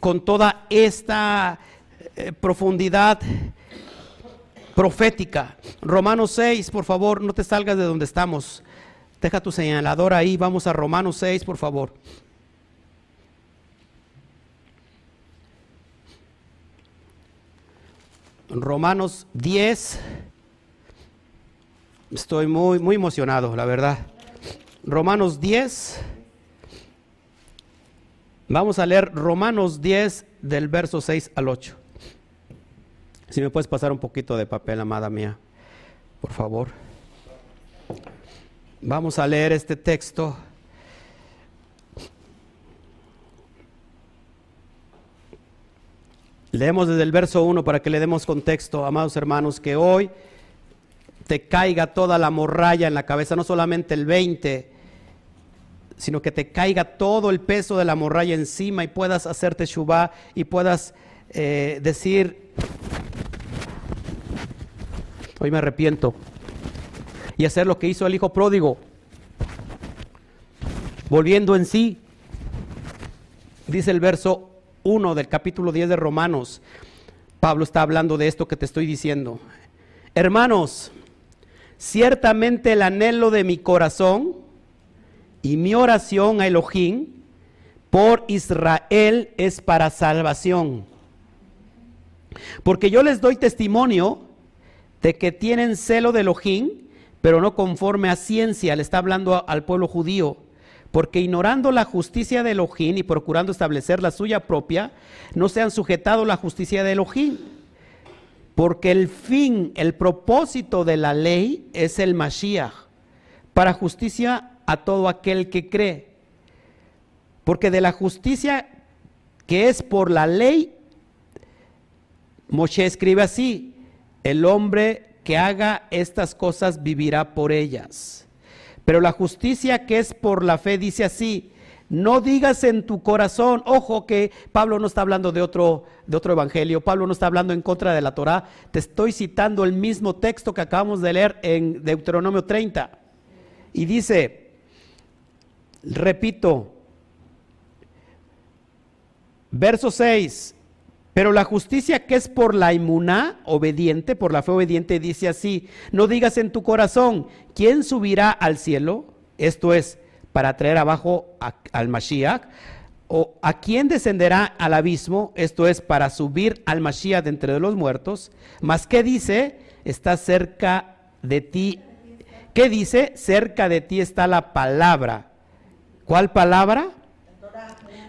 con toda esta eh, profundidad profética. Romanos 6, por favor, no te salgas de donde estamos. Deja tu señalador ahí. Vamos a Romanos 6, por favor. Romanos 10. Estoy muy, muy emocionado, la verdad. Romanos 10. Vamos a leer Romanos 10 del verso 6 al 8. Si me puedes pasar un poquito de papel, amada mía, por favor. Vamos a leer este texto. Leemos desde el verso 1 para que le demos contexto, amados hermanos, que hoy te caiga toda la morralla en la cabeza, no solamente el 20, sino que te caiga todo el peso de la morralla encima y puedas hacerte shubá y puedas eh, decir, hoy me arrepiento, y hacer lo que hizo el hijo pródigo, volviendo en sí, dice el verso 1 del capítulo 10 de Romanos, Pablo está hablando de esto que te estoy diciendo. Hermanos, Ciertamente el anhelo de mi corazón y mi oración a Elohim por Israel es para salvación. Porque yo les doy testimonio de que tienen celo de Elohim, pero no conforme a ciencia, le está hablando al pueblo judío. Porque ignorando la justicia de Elohim y procurando establecer la suya propia, no se han sujetado la justicia de Elohim porque el fin, el propósito de la ley es el Mashiach, para justicia a todo aquel que cree. Porque de la justicia que es por la ley, Moshe escribe así, el hombre que haga estas cosas vivirá por ellas. Pero la justicia que es por la fe dice así, no digas en tu corazón, ojo que Pablo no está hablando de otro, de otro evangelio, Pablo no está hablando en contra de la Torah, te estoy citando el mismo texto que acabamos de leer en Deuteronomio 30. Y dice, repito, verso 6, pero la justicia que es por la inmuná, obediente, por la fe obediente, dice así, no digas en tu corazón, ¿quién subirá al cielo? Esto es, para traer abajo al Mashiach? ¿O a quién descenderá al abismo? Esto es para subir al Mashiach de entre los muertos. Mas ¿qué dice? Está cerca de ti. ¿Qué dice? Cerca de ti está la palabra. ¿Cuál palabra?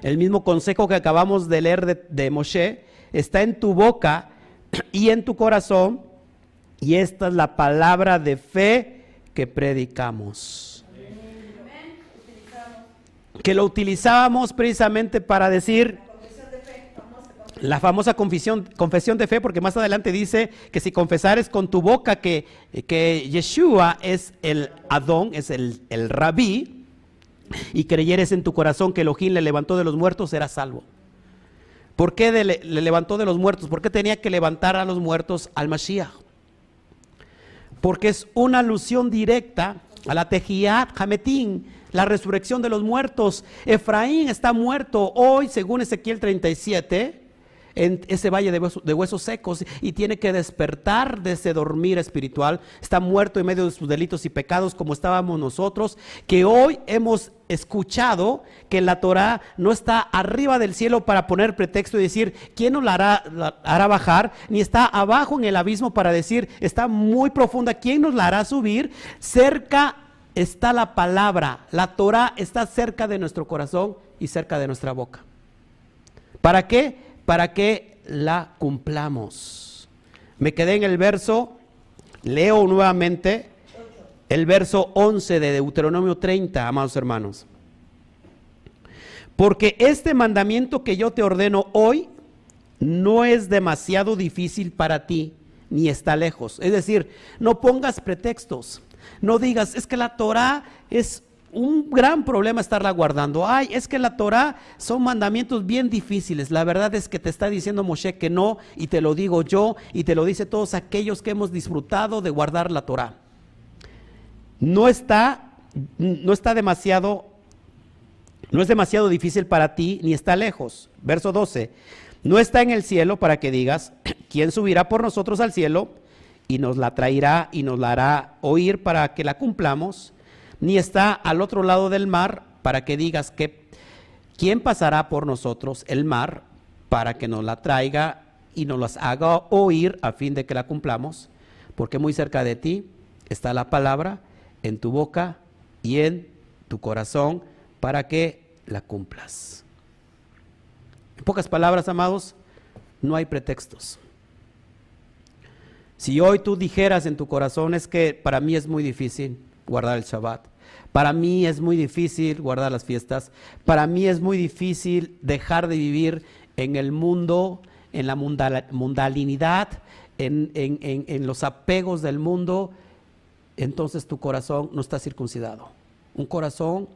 El mismo consejo que acabamos de leer de, de Moshe está en tu boca y en tu corazón. Y esta es la palabra de fe que predicamos que lo utilizábamos precisamente para decir la famosa confesión, confesión de fe, porque más adelante dice que si confesares con tu boca que, que Yeshua es el Adón, es el, el rabí, y creyeres en tu corazón que Elohim le levantó de los muertos, serás salvo. ¿Por qué le, levantó de los muertos? ¿Por qué tenía que levantar a los muertos al Mashiach? Porque es una alusión directa a la Tejiat Hametín, la resurrección de los muertos. Efraín está muerto hoy, según Ezequiel 37. en ese valle de huesos, secos y tiene que despertar de ese dormir espiritual. Está muerto en medio de sus delitos y pecados como estábamos nosotros, que hoy hemos escuchado que la Torah no está arriba del cielo para poner pretexto y decir, ¿quién nos la hará, la hará bajar? Ni está abajo en el abismo para decir, está muy profunda, ¿quién nos la hará subir? Cerca está la palabra, la Torah está cerca de nuestro corazón y cerca de nuestra boca. ¿Para qué? Para que la cumplamos. Me quedé en el verso, leo nuevamente el verso 11 de Deuteronomio 30, amados hermanos. Porque este mandamiento que yo te ordeno hoy no es demasiado difícil para ti, ni está lejos. Es decir, no pongas pretextos. No digas, es que la Torah es un gran problema estarla guardando. Ay, es que la Torah son mandamientos bien difíciles. La verdad es que te está diciendo Moshe que no, y te lo digo yo, y te lo dice todos aquellos que hemos disfrutado de guardar la Torah. No está, no está demasiado, no es demasiado difícil para ti, ni está lejos. Verso 12. No está en el cielo para que digas, [CLEARS THROAT] ¿quién subirá por nosotros al cielo? Y nos la traerá y nos la hará oír para que la cumplamos ni está al otro lado del mar para que digas que quién pasará por nosotros el mar para que nos la traiga y nos las haga oír a fin de que la cumplamos, porque muy cerca de ti está la palabra en tu boca y en tu corazón para que la cumplas. En pocas palabras, amados, no hay pretextos. Si hoy tú dijeras en tu corazón es que para mí es muy difícil guardar el Shabbat, para mí es muy difícil guardar las fiestas. Para mí es muy difícil dejar de vivir en el mundo, en la mundalinidad, en, en los apegos del mundo. Entonces tu corazón no está circuncidado. Un corazón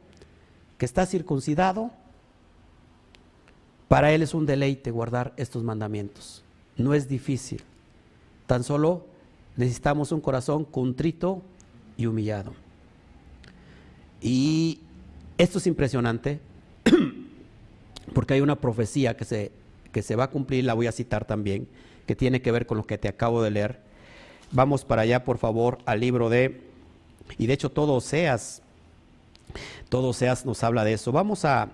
que está circuncidado, para él es un deleite guardar estos mandamientos. No es difícil. Tan solo necesitamos un corazón contrito y humillado. Y esto es impresionante [CLEARS THROAT] porque hay una profecía que se, que se va a cumplir, la voy a citar también, que tiene que ver con lo que te acabo de leer. Vamos para allá, por favor, al libro de, y de hecho todo Oseas, todo Oseas nos habla de eso. Vamos a,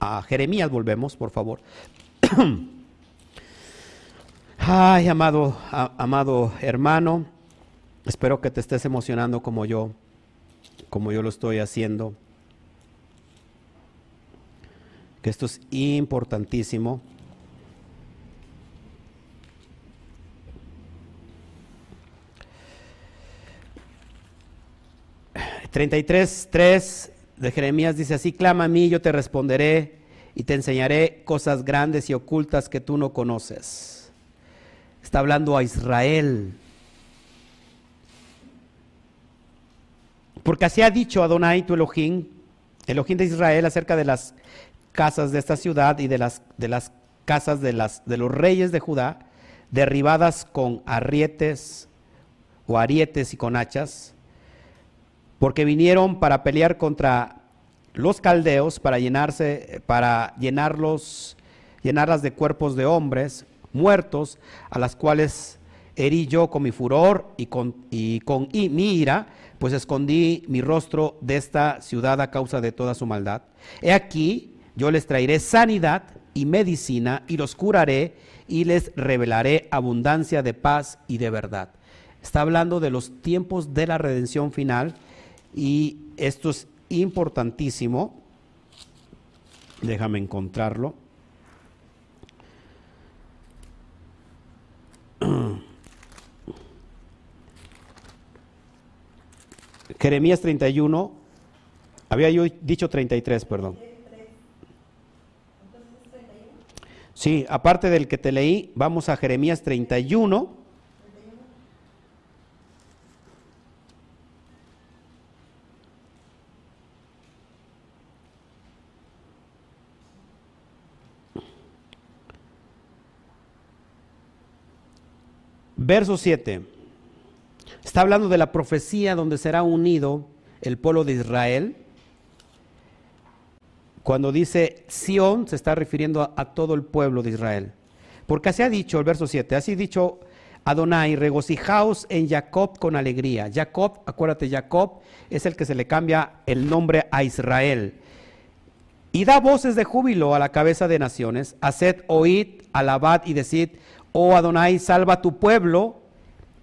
a Jeremías, volvemos, por favor. [CLEARS THROAT] Ay, amado, amado hermano, espero que te estés emocionando como yo como yo lo estoy haciendo. Que esto es importantísimo. ...33.3 de Jeremías dice así... ...clama a mí, yo te responderé... ...y te enseñaré cosas grandes y ocultas que tú no conoces... ...está hablando a Israel... Porque así ha dicho Adonai tu Elohim, Elohim de Israel, acerca de las casas de esta ciudad y de las, de las casas de, las, de los reyes de Judá, derribadas con arrietes o arietes y con hachas, porque vinieron para pelear contra los caldeos, para llenarse, para llenarlos, llenarlas de cuerpos de hombres muertos, a las cuales herí yo con mi furor y con, y con mi ira, pues escondí mi rostro de esta ciudad a causa de toda su maldad. He aquí, yo les traeré sanidad y medicina y los curaré y les revelaré abundancia de paz y de verdad. Está hablando de los tiempos de la redención final y esto es importantísimo. Déjame encontrarlo. [CLEARS THROAT] Jeremías 31, había yo dicho 33, perdón. Sí, aparte del que te leí, vamos a Jeremías 31. Verso 7. Está hablando de la profecía donde será unido el pueblo de Israel. Cuando dice Sión, se está refiriendo a, todo el pueblo de Israel. Porque así ha dicho el verso 7, así ha dicho Adonai, regocijaos en Jacob con alegría. Jacob, acuérdate, Jacob es el que se le cambia el nombre a Israel. Y da voces de júbilo a la cabeza de naciones. Haced oíd, alabad y decid, oh Adonai, salva tu pueblo,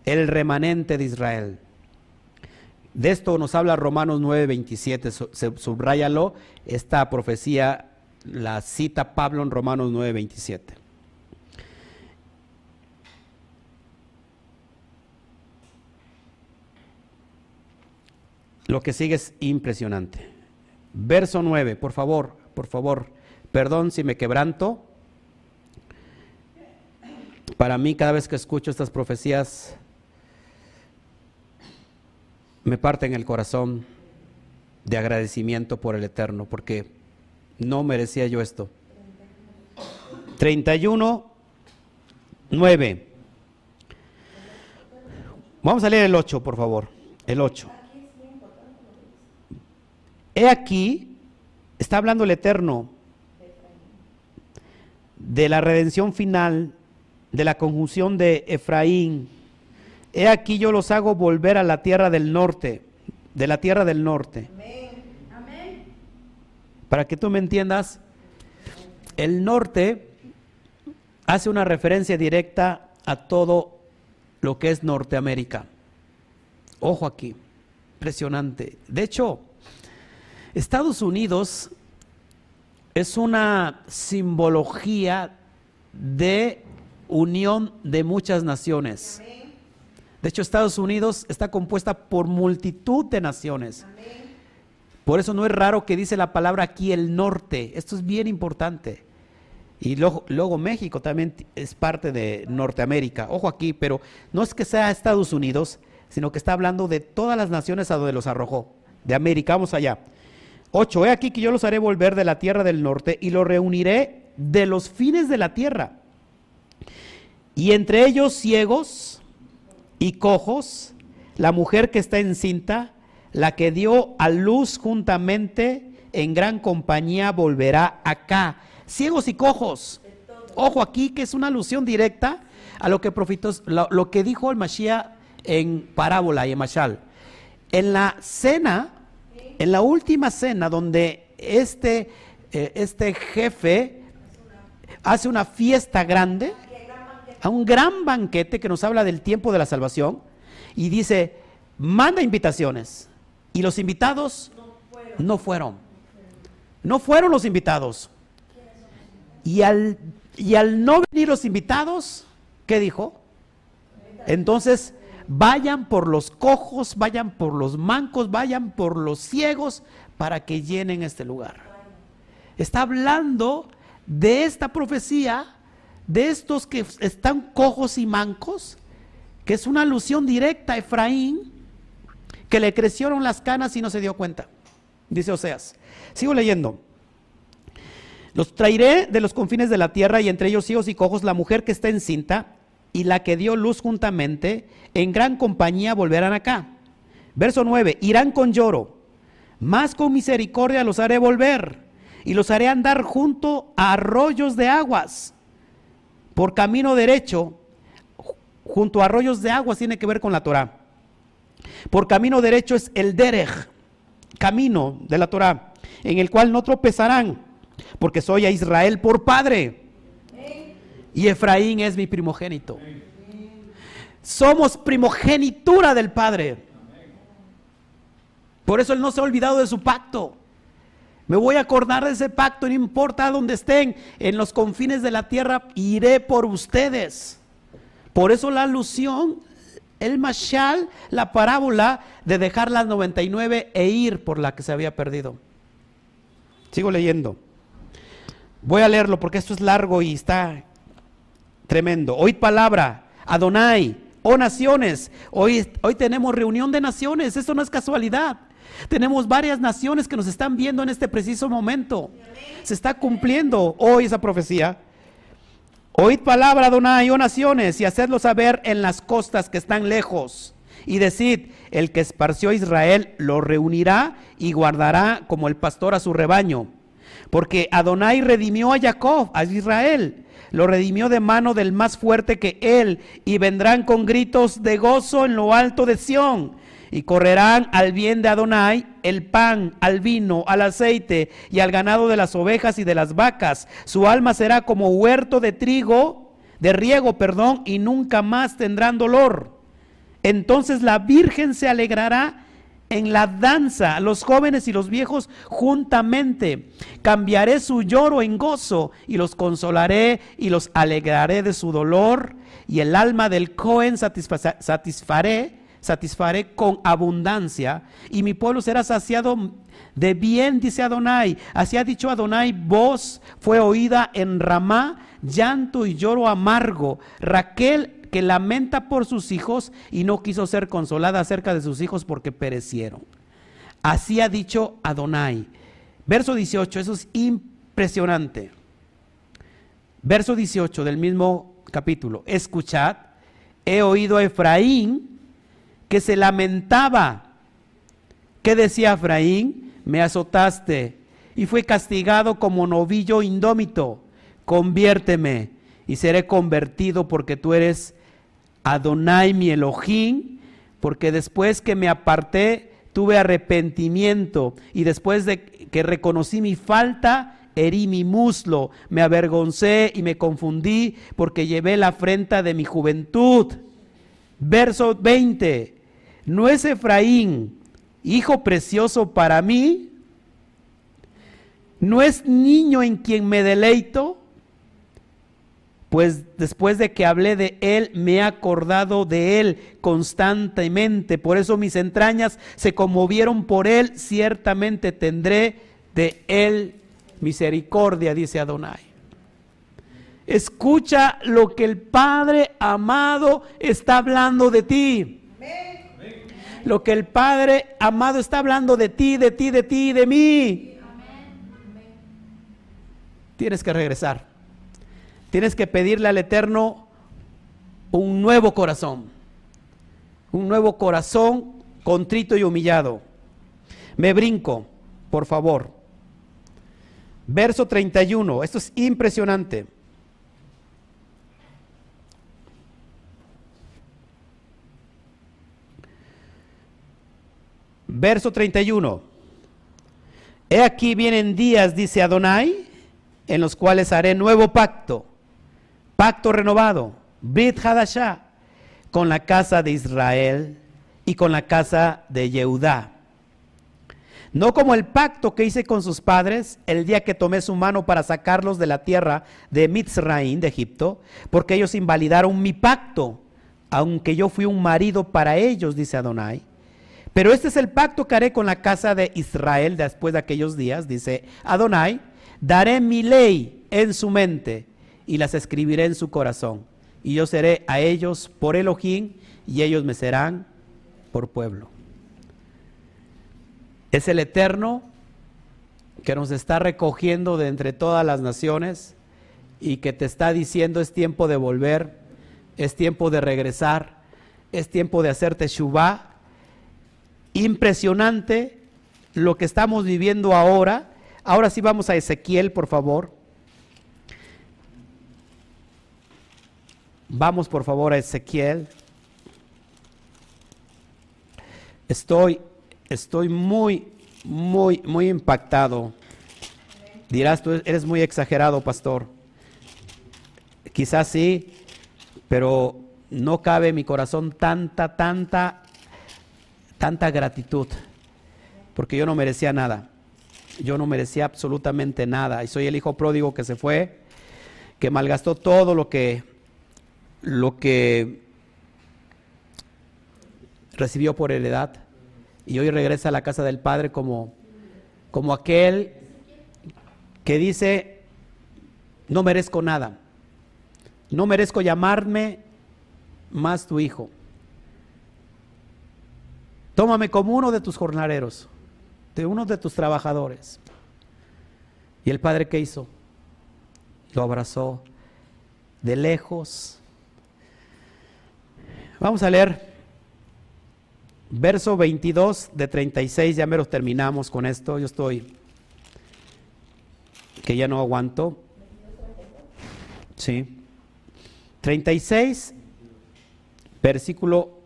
el remanente de Israel. De esto nos habla Romanos 9:27, subráyalo, esta profecía la cita Pablo en Romanos 9:27. Lo que sigue es impresionante. Verso 9, por favor, por favor, perdón si me quebranto. Para mí cada vez que escucho estas profecías me parten el corazón de agradecimiento por el Eterno, porque no merecía yo esto. 31, 9. Vamos a leer el 8, por favor. El 8. He aquí, está hablando el Eterno de la redención final, de la conjunción de Efraín. He aquí yo los hago volver a la tierra del norte, de la tierra del norte. Para que tú me entiendas, el norte hace una referencia directa a todo lo que es Norteamérica. Ojo aquí, impresionante. De hecho, Estados Unidos es una simbología de unión de muchas naciones. De hecho, Estados Unidos está compuesta por multitud de naciones. Por eso no es raro que dice la palabra aquí el norte. Esto es bien importante. Y luego, México también es parte de Norteamérica. Ojo aquí, pero no es que sea Estados Unidos, sino que está hablando de todas las naciones a donde los arrojó. De América, vamos allá. 8. He aquí que yo los haré volver de la tierra del norte y los reuniré de los fines de la tierra. Y entre ellos ciegos y cojos, la mujer que está encinta, la que dio a luz juntamente en gran compañía volverá acá. Ciegos y cojos. Ojo aquí que es una alusión directa a lo que profitó, lo, que dijo el Mashiach en parábola y en Mashal. En la cena en la última cena donde este, eh, este jefe hace una fiesta grande, a un gran banquete que nos habla del tiempo de la salvación, y dice, manda invitaciones. Y los invitados no fueron. No fueron los invitados. Y al, y al no venir los invitados, ¿qué dijo? Entonces vayan por los cojos, vayan por los mancos, vayan por los ciegos para que llenen este lugar. Está hablando de esta profecía, de estos que están cojos y mancos, que es una alusión directa a Efraín, que le crecieron las canas y no se dio cuenta. Dice Oseas. Sigo leyendo. Los traeré de los confines de la tierra y entre ellos ciegos y cojos la mujer que está encinta y la que dio luz juntamente, en gran compañía volverán acá. Verso 9, irán con lloro, más con misericordia los haré volver, y los haré andar junto a arroyos de aguas, por camino derecho, junto a arroyos de aguas tiene que ver con la Torah. Por camino derecho es el derech, camino de la Torah, en el cual no tropezarán, porque soy a Israel por padre y Efraín es mi primogénito. Somos primogenitura del Padre. Por eso Él no se ha olvidado de su pacto. Me voy a acordar de ese pacto, no importa dónde estén, en los confines de la tierra, iré por ustedes. Por eso la alusión, el mashal, la parábola de dejar las 99 e ir por la que se había perdido. Sigo leyendo. Voy a leerlo porque esto es largo y está Tremendo. Oíd palabra, Adonai, oh naciones. Hoy, hoy tenemos reunión de naciones, esto no es casualidad. Tenemos varias naciones que nos están viendo en este preciso momento. Se está cumpliendo hoy esa profecía. Oíd palabra, Adonai, oh naciones, y hacedlo saber en las costas que están lejos. Y decid, el que esparció a Israel lo reunirá y guardará como el pastor a su rebaño. Porque Adonai redimió a Jacob, a Israel lo redimió de mano del más fuerte que él, y vendrán con gritos de gozo en lo alto de Sión, y correrán al bien de Adonai el pan, al vino, al aceite y al ganado de las ovejas y de las vacas. Su alma será como huerto de trigo, de riego, perdón, y nunca más tendrán dolor. Entonces la Virgen se alegrará en la danza, los jóvenes y los viejos juntamente. Cambiaré su lloro en gozo y los consolaré y los alegraré de su dolor. Y el alma del Cohen satisfaré, satisfaré con abundancia. Y mi pueblo será saciado de bien, dice Adonai. Así ha dicho Adonai, voz fue oída en Ramá, llanto y lloro amargo. Raquel que lamenta por sus hijos y no quiso ser consolada acerca de sus hijos porque perecieron. Así ha dicho Adonai. Verso 18, eso es impresionante. Verso 18 del mismo capítulo. Escuchad, he oído a Efraín que se lamentaba. ¿Qué decía Efraín? Me azotaste y fue castigado como novillo indómito. Conviérteme y seré convertido porque tú eres Adonai mi Elohim, porque después que me aparté tuve arrepentimiento y después de que reconocí mi falta, herí mi muslo, me avergoncé y me confundí porque llevé la afrenta de mi juventud. Verso 20, ¿no es Efraín hijo precioso para mí? ¿No es niño en quien me deleito? pues después de que hablé de él, me he acordado de él constantemente. Por eso mis entrañas se conmovieron por él. Ciertamente tendré de él misericordia, dice Adonai. Escucha lo que el Padre amado está hablando de ti. Lo que el Padre amado está hablando de ti, de ti, de ti, de mí. Tienes que regresar. Tienes que pedirle al Eterno un nuevo corazón, un nuevo corazón contrito y humillado. Me brinco, por favor. Verso 31, esto es impresionante. Verso 31. He aquí vienen días, dice Adonai, en los cuales haré nuevo pacto pacto renovado, Brit Hadashah, con la casa de Israel y con la casa de Yehudá. No como el pacto que hice con sus padres el día que tomé su mano para sacarlos de la tierra de Mitzraim, de Egipto, porque ellos invalidaron mi pacto, aunque yo fui un marido para ellos, dice Adonai. Pero este es el pacto que haré con la casa de Israel después de aquellos días, dice Adonai. Daré mi ley en su mente y las escribiré en su corazón. Y yo seré a ellos por Elohim y ellos me serán por pueblo. Es el Eterno que nos está recogiendo de entre todas las naciones y que te está diciendo es tiempo de volver, es tiempo de regresar, es tiempo de hacerte shubá. Impresionante lo que estamos viviendo ahora. Ahora sí vamos a Ezequiel, por favor. Vamos por favor a Ezequiel. Estoy, estoy muy, muy, muy impactado. Dirás, tú eres muy exagerado, pastor. Quizás sí, pero no cabe en mi corazón tanta, tanta, tanta gratitud, porque yo no merecía nada. Yo no merecía absolutamente nada. Y soy el hijo pródigo que se fue, que malgastó todo lo que lo que recibió por heredad y hoy regresa a la casa del Padre como, como aquel que dice, no merezco nada, no merezco llamarme más tu hijo. Tómame como uno de tus jornaleros, de uno de tus trabajadores. ¿Y el padre qué hizo? Lo abrazó de lejos, Vamos a leer verso 22 de 36, ya menos terminamos con esto, yo estoy que ya no aguanto. Sí. 36, versículo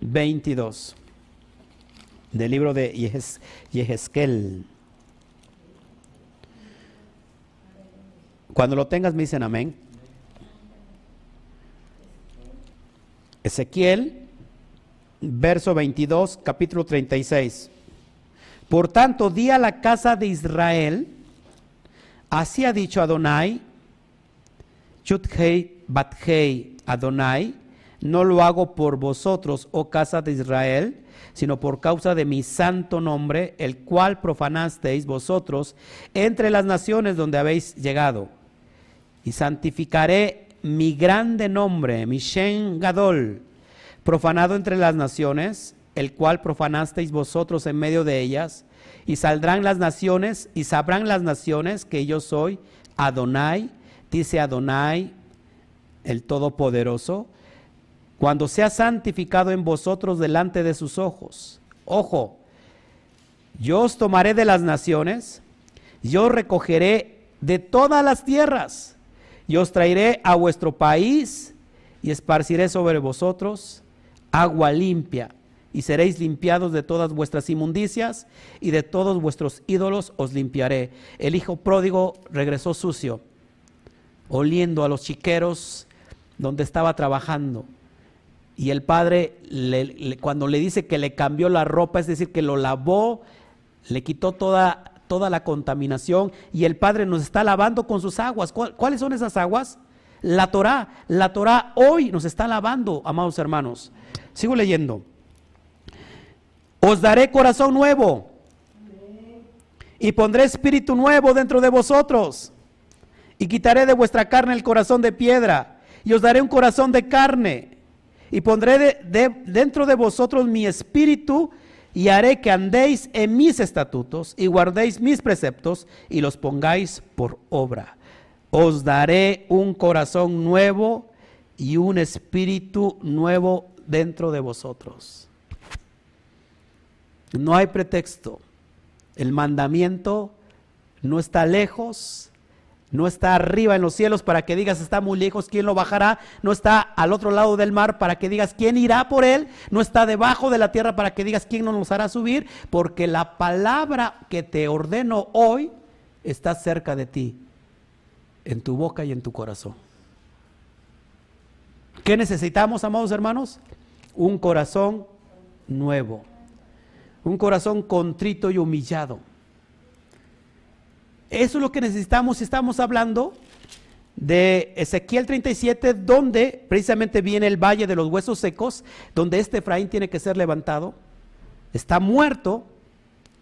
22 del libro de Yehezkel. Cuando lo tengas me dicen amén. Ezequiel, verso 22, capítulo 36. Por tanto, di a la casa de Israel, así ha dicho Adonai, Chuthei Bathei Adonai, no lo hago por vosotros, oh casa de Israel, sino por causa de mi santo nombre, el cual profanasteis vosotros entre las naciones donde habéis llegado. Y santificaré mi grande nombre, mi Shen Gadol, profanado entre las naciones, el cual profanasteis vosotros en medio de ellas, y saldrán las naciones y sabrán las naciones que yo soy Adonai, dice Adonai, el Todopoderoso, cuando sea santificado en vosotros delante de sus ojos. Ojo, yo os tomaré de las naciones, yo recogeré de todas las tierras, y os traeré a vuestro país y esparciré sobre vosotros agua limpia, y seréis limpiados de todas vuestras inmundicias, y de todos vuestros ídolos os limpiaré. El hijo pródigo regresó sucio, oliendo a los chiqueros donde estaba trabajando. Y el padre, cuando le dice que le cambió la ropa, es decir, que lo lavó, le quitó toda, toda la contaminación, y el padre nos está lavando con sus aguas. ¿Cuáles son esas aguas? La Torah, la Torah hoy nos está lavando, amados hermanos. Sigo leyendo. Os daré corazón nuevo y pondré espíritu nuevo dentro de vosotros y quitaré de vuestra carne el corazón de piedra y os daré un corazón de carne y pondré dentro de vosotros mi espíritu y haré que andéis en mis estatutos y guardéis mis preceptos y los pongáis por obra. Os daré un corazón nuevo y un espíritu nuevo dentro de vosotros. No hay pretexto. El mandamiento no está lejos, no está arriba en los cielos para que digas está muy lejos, ¿quién lo bajará? No está al otro lado del mar para que digas quién irá por él, no está debajo de la tierra para que digas quién nos hará subir, porque la palabra que te ordeno hoy está cerca de ti, en tu boca y en tu corazón. ¿Qué necesitamos, amados hermanos? Un corazón nuevo, un corazón contrito y humillado. Eso es lo que necesitamos. Estamos hablando de Ezequiel 37, donde precisamente viene el valle de los huesos secos, donde este Efraín tiene que ser levantado. Está muerto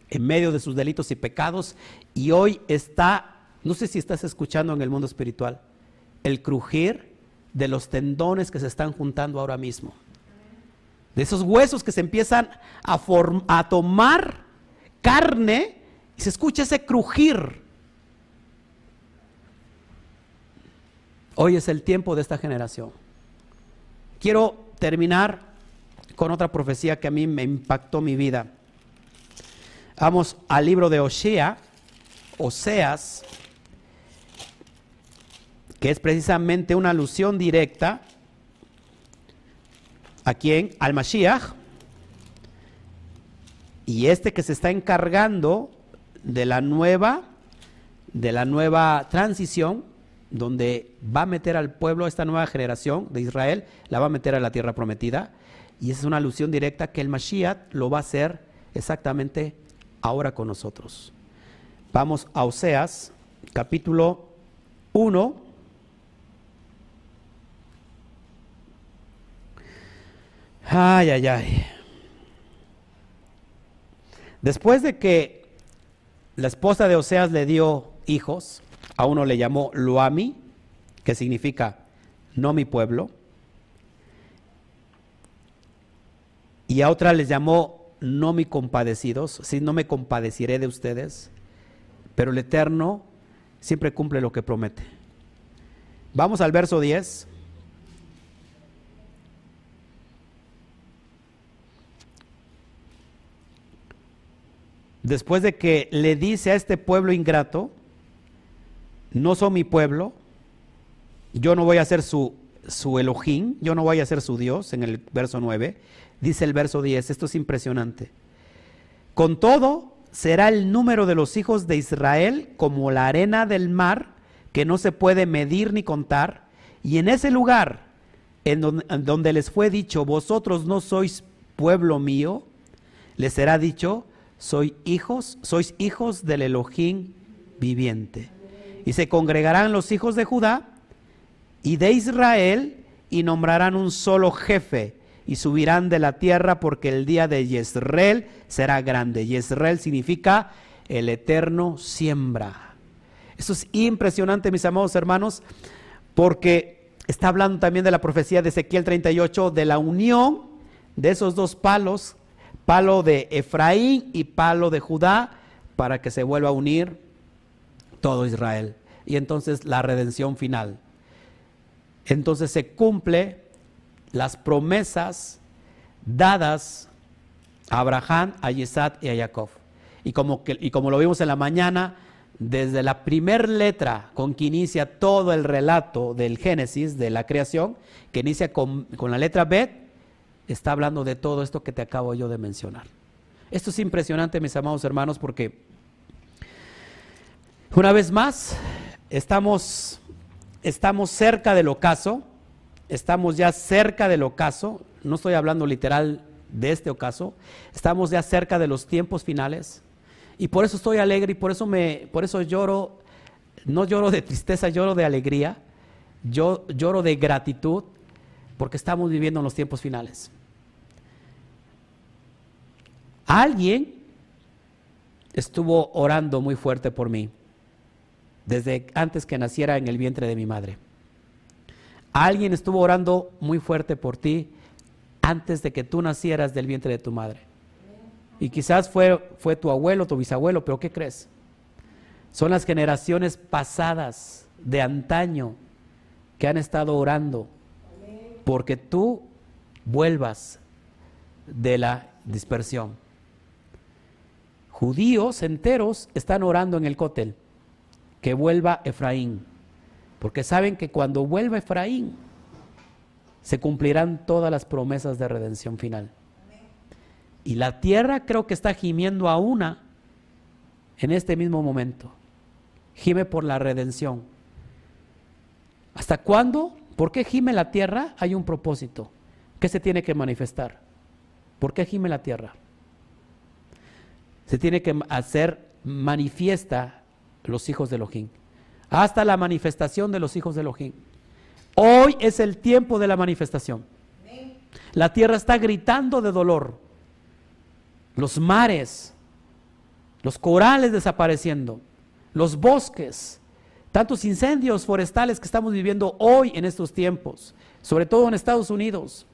en medio de sus delitos y pecados y hoy está, no sé si estás escuchando en el mundo espiritual, el crujir de los tendones que se están juntando ahora mismo. De esos huesos que se empiezan a, a tomar carne y se escucha ese crujir. Hoy es el tiempo de esta generación. Quiero terminar con otra profecía que a mí me impactó mi vida. Vamos al libro de Osea, Oseas, que es precisamente una alusión directa a quién? Al Mashiach. Y este que se está encargando de la nueva, de la nueva transición, donde va a meter al pueblo, esta nueva generación de Israel, la va a meter a la tierra prometida. Y es una alusión directa que el Mashiach lo va a hacer exactamente ahora con nosotros. Vamos a Oseas, capítulo 1, Ay, ay, ay. Después de que la esposa de Oseas le dio hijos, a uno le llamó Luami, que significa no mi pueblo, y a otra les llamó no mi compadecidos, si no me compadeceré de ustedes, pero el Eterno siempre cumple lo que promete. Vamos al verso 10. después de que le dice a este pueblo ingrato, no son mi pueblo, yo no voy a ser su, su Elohim, yo no voy a ser su Dios, en el verso 9, dice el verso 10, esto es impresionante. Con todo, será el número de los hijos de Israel como la arena del mar, que no se puede medir ni contar, y en ese lugar, en donde, les fue dicho, vosotros no sois pueblo mío, les será dicho, soy hijos, sois hijos del Elohim viviente. Y se congregarán los hijos de Judá y de Israel y nombrarán un solo jefe y subirán de la tierra porque el día de Yisrael será grande. Yisrael significa el eterno siembra. Eso es impresionante, mis amados hermanos, porque está hablando también de la profecía de Ezequiel 38, de la unión de esos dos palos, palo de Efraín y palo de Judá, para que se vuelva a unir todo Israel. Y entonces la redención final. Entonces se cumple las promesas dadas a Abraham, a Isaac y a Jacob. Y como, y como lo vimos en la mañana, desde la primer letra con que inicia todo el relato del Génesis, de la creación, que inicia con, con la letra Bet, está hablando de todo esto que te acabo yo de mencionar. Esto es impresionante, mis amados hermanos, porque una vez más estamos, estamos cerca del ocaso, estamos ya cerca del ocaso, no estoy hablando literal de este ocaso, estamos ya cerca de los tiempos finales y por eso estoy alegre y por eso me por eso lloro, no lloro de tristeza, lloro de alegría, yo lloro de gratitud porque estamos viviendo en los tiempos finales. Alguien estuvo orando muy fuerte por mí desde antes que naciera en el vientre de mi madre. Alguien estuvo orando muy fuerte por ti antes de que tú nacieras del vientre de tu madre. Y quizás fue, fue tu abuelo, tu bisabuelo, pero ¿qué crees? Son las generaciones pasadas de antaño que han estado orando porque tú vuelvas de la dispersión. Judíos enteros están orando en el cótel que vuelva Efraín. Porque saben que cuando vuelva Efraín, se cumplirán todas las promesas de redención final. Y la tierra creo que está gimiendo a una en este mismo momento. Gime por la redención. ¿Hasta cuándo? ¿Por qué gime la tierra? Hay un propósito. ¿Qué se tiene que manifestar? ¿Por qué gime la tierra? Se tiene que hacer manifiesta los hijos de Elohim hasta la manifestación de los hijos de Elohim. Hoy es el tiempo de la manifestación. La tierra está gritando de dolor. Los mares, los corales desapareciendo, los bosques, tantos incendios forestales que estamos viviendo hoy en estos tiempos, sobre todo en Estados Unidos.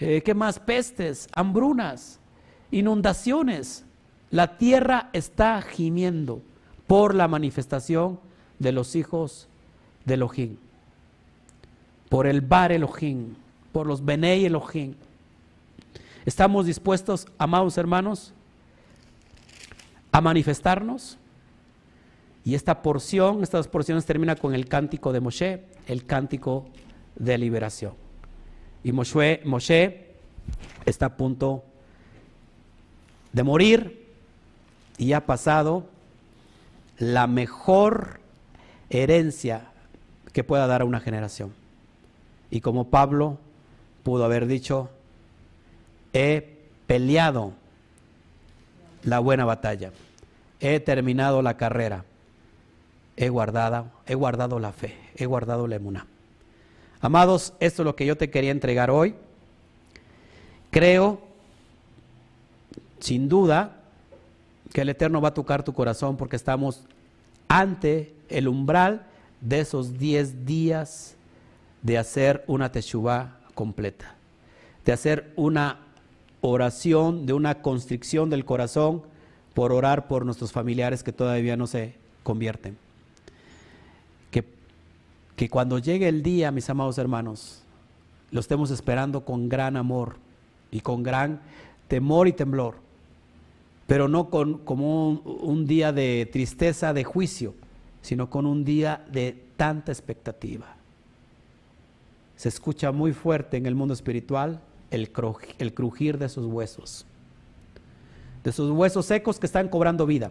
Eh, ¿Qué más? Pestes, hambrunas, inundaciones. La tierra está gimiendo por la manifestación de los hijos de Elohim, por el Bar Elohim, por los Benei Elohim. ¿Estamos dispuestos, amados hermanos, a manifestarnos? Y esta porción, estas porciones termina con el cántico de Moshe, el cántico de liberación. Y Moshe, Moshe está a punto de morir y ha pasado la mejor herencia que pueda dar a una generación. Y como Pablo pudo haber dicho, he peleado la buena batalla, he terminado la carrera, he guardado, he guardado la fe, he guardado la emuna. Amados, esto es lo que yo te quería entregar hoy. Creo, sin duda, que el Eterno va a tocar tu corazón porque estamos ante el umbral de esos 10 días de hacer una teshuva completa, de hacer una oración, de una constricción del corazón por orar por nuestros familiares que todavía no se convierten. Que, que cuando llegue el día, mis amados hermanos, lo estemos esperando con gran amor y con gran temor y temblor pero no con, como un, día de tristeza, de juicio, sino con un día de tanta expectativa. Se escucha muy fuerte en el mundo espiritual el, crujir de sus huesos, de sus huesos secos que están cobrando vida.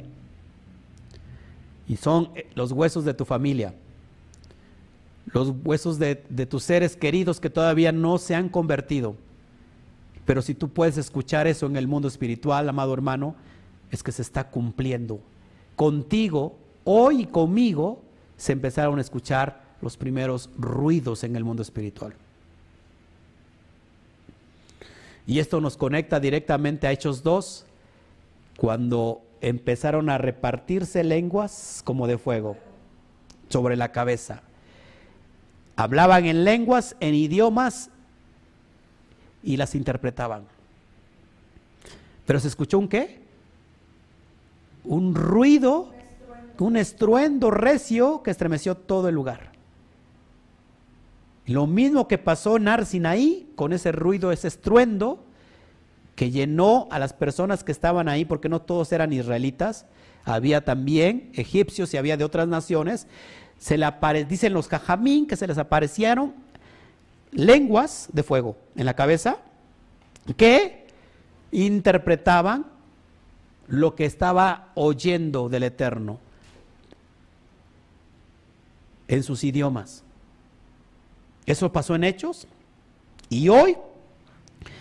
Y son eh, los huesos de tu familia, los huesos de, tus seres queridos que todavía no se han convertido. Pero si tú puedes escuchar eso en el mundo espiritual, amado hermano, es que se está cumpliendo. Contigo, hoy conmigo, se empezaron a escuchar los primeros ruidos en el mundo espiritual. Y esto nos conecta directamente a Hechos 2, cuando empezaron a repartirse lenguas como de fuego sobre la cabeza. Hablaban en lenguas, en idiomas y las interpretaban. Pero se escuchó un qué? Un ruido, un estruendo recio que estremeció todo el lugar. Lo mismo que pasó en Arsinaí con ese ruido, ese estruendo que llenó a las personas que estaban ahí, porque no todos eran israelitas, había también egipcios y había de otras naciones, se le dicen los cajamín que se les aparecieron lenguas de fuego en la cabeza que interpretaban lo que estaba oyendo del Eterno en sus idiomas. Eso pasó en Hechos y hoy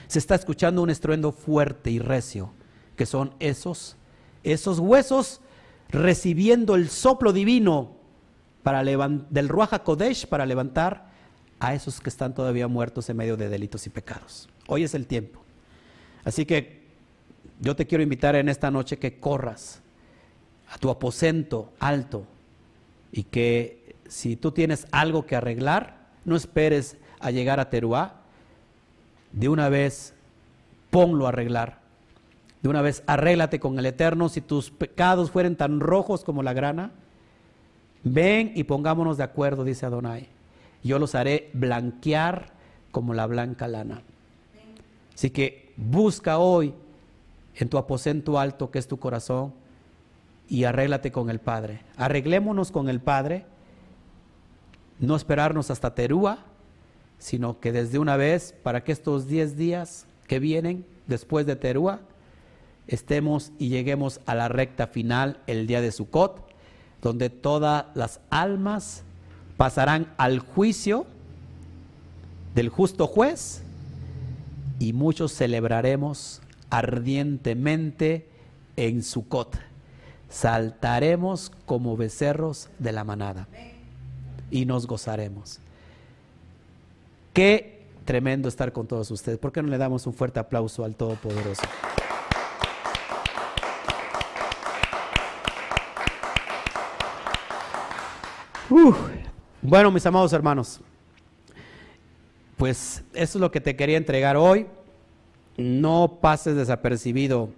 se está escuchando un estruendo fuerte y recio, que son esos, esos huesos recibiendo el soplo divino para del Ruach Kodesh para levantar a esos que están todavía muertos en medio de delitos y pecados. Hoy es el tiempo. Así que yo te quiero invitar en esta noche que corras a tu aposento alto y que si tú tienes algo que arreglar, no esperes a llegar a Teruá. De una vez ponlo a arreglar. De una vez arréglate con el Eterno. Si tus pecados fueren tan rojos como la grana, Ven y pongámonos de acuerdo, dice Adonai. Yo los haré blanquear como la blanca lana. Así que busca hoy en tu aposento alto, que es tu corazón, y arréglate con el Padre. Arreglémonos con el Padre, no esperarnos hasta Terúa, sino que desde una vez, para que estos 10 días que vienen después de Terúa, estemos y lleguemos a la recta final el día de Sukkot donde todas las almas pasarán al juicio del justo juez y muchos celebraremos ardientemente en Sucot. Saltaremos como becerros de la manada y nos gozaremos. Qué tremendo estar con todos ustedes. ¿Por qué no le damos un fuerte aplauso al Todopoderoso? Bueno, mis amados hermanos, pues eso es lo que te quería entregar hoy. No pases desapercibido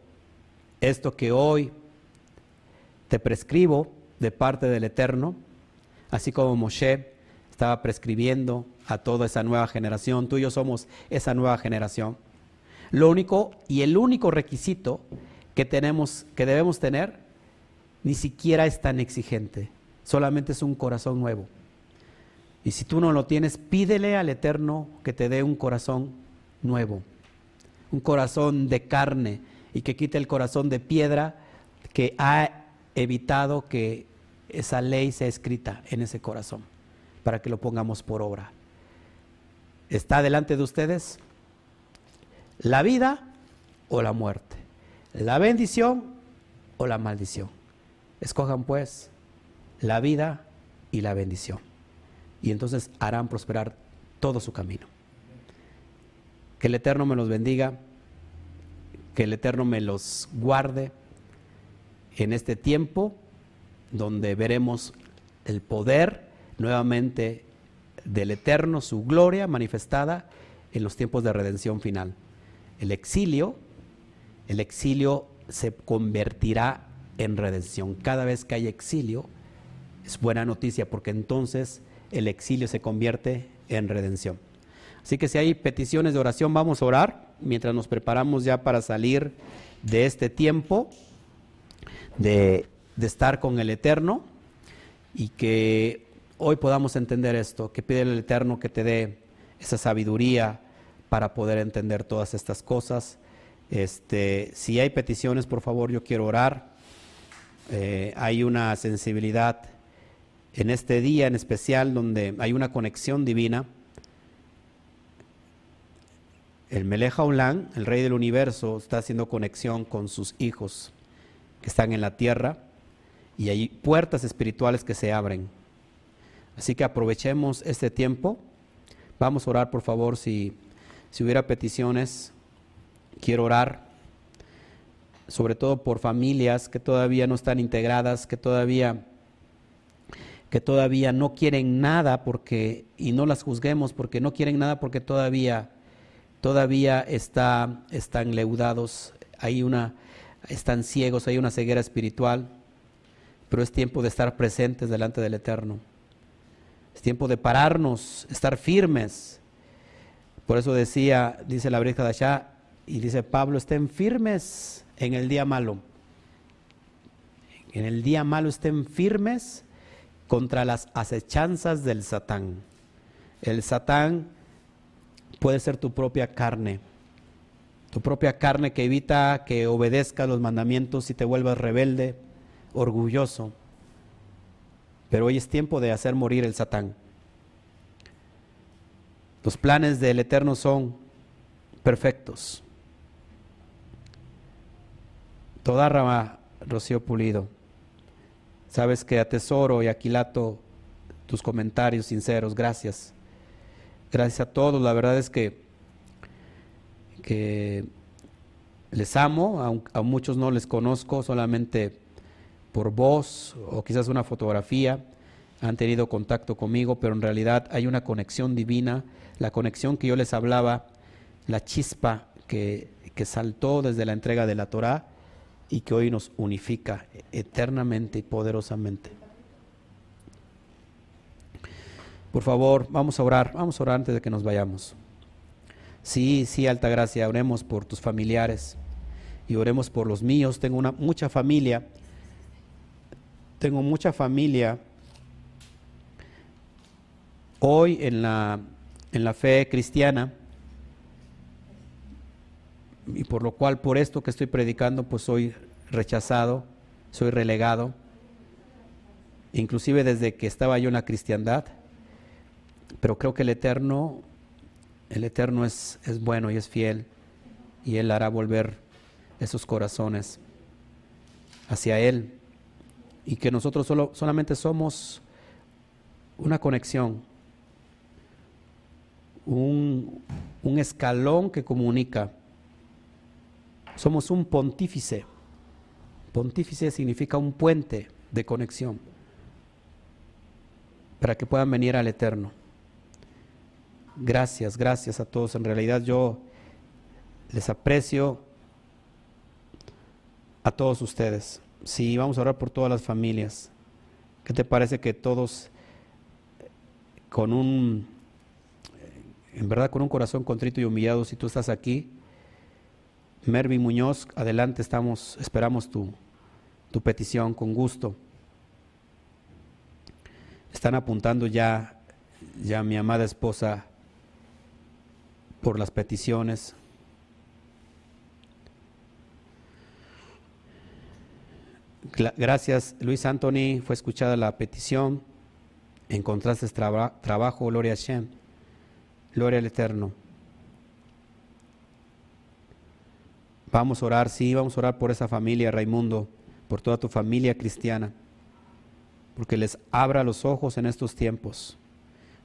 esto que hoy te prescribo de parte del Eterno, así como Moshe estaba prescribiendo a toda esa nueva generación. Tú y yo somos esa nueva generación. Lo único y el único requisito que tenemos, que debemos tener, ni siquiera es tan exigente solamente es un corazón nuevo. Y si tú no lo tienes, pídele al Eterno que te dé un corazón nuevo, un corazón de carne y que quite el corazón de piedra que ha evitado que esa ley sea escrita en ese corazón, para que lo pongamos por obra. ¿Está delante de ustedes la vida o la muerte? ¿La bendición o la maldición? Escojan pues la vida y la bendición. Y entonces harán prosperar todo su camino. Que el Eterno me los bendiga, que el Eterno me los guarde en este tiempo donde veremos el poder nuevamente del Eterno, su gloria manifestada en los tiempos de redención final. El exilio, el exilio se convertirá en redención. Cada vez que hay exilio, es buena noticia porque entonces el exilio se convierte en redención. Así que si hay peticiones de oración, vamos a orar mientras nos preparamos ya para salir de este tiempo de, estar con el Eterno. y que hoy podamos entender esto, que pide el Eterno que te dé esa sabiduría para poder entender todas estas cosas. Este, si hay peticiones, por favor, yo quiero orar. Eh, hay una sensibilidad en este día en especial donde hay una conexión divina. El Meleja Olam, el rey del universo, está haciendo conexión con sus hijos que están en la tierra y hay puertas espirituales que se abren. Así que aprovechemos este tiempo. Vamos a orar, por favor, si, si hubiera peticiones. Quiero orar, sobre todo por familias que todavía no están integradas, que todavía que todavía no quieren nada porque y no las juzguemos porque no quieren nada porque todavía todavía está, están leudados, hay una están ciegos, hay una ceguera espiritual, pero es tiempo de estar presentes delante del Eterno. Es tiempo de pararnos, estar firmes. Por eso decía, dice la de allá, y dice Pablo, estén firmes en el día malo. En el día malo estén firmes contra las acechanzas del Satán. El Satán puede ser tu propia carne, tu propia carne que evita que obedezca los mandamientos y te vuelvas rebelde, orgulloso. Pero hoy es tiempo de hacer morir el Satán. Los planes del Eterno son perfectos. Toda rama, Rocío Pulido. Sabes que atesoro y aquilato tus comentarios sinceros. Gracias. Gracias a todos. La verdad es que, que les amo. A, a muchos no les conozco, solamente por voz o quizás una fotografía han tenido contacto conmigo, pero en realidad hay una conexión divina, la conexión que yo les hablaba, la chispa que, que saltó desde la entrega de la Torah y que hoy nos unifica eternamente y poderosamente. Por favor, vamos a orar, vamos a orar antes de que nos vayamos. Sí, sí, alta gracia, oremos por tus familiares y oremos por los míos. Tengo una mucha familia tengo mucha familia hoy en la, en la fe cristiana y por lo cual por esto que estoy predicando pues soy rechazado, soy relegado, inclusive desde que estaba yo en la cristiandad, pero creo que el Eterno, el Eterno es, es bueno y es fiel y Él hará volver esos corazones hacia Él y que nosotros solo, solamente somos una conexión, un, un escalón que comunica. Somos un pontífice. Pontífice significa un puente de conexión para que puedan venir al Eterno. Gracias, gracias a todos. En realidad yo les aprecio a todos ustedes. Sí, vamos a orar por todas las familias. ¿Qué te parece que todos con un, en verdad, con un corazón contrito y humillado, si tú estás aquí, Mervi Muñoz, adelante, estamos, esperamos tu, tu petición con gusto. Están apuntando ya, ya mi amada esposa por las peticiones. Gracias, Luis Anthony. Fue escuchada la petición. Encontraste trabajo, gloria a Shem. Gloria al Eterno. Vamos a orar, sí, vamos a orar por esa familia, Raimundo, por toda tu familia cristiana, porque les abra los ojos en estos tiempos,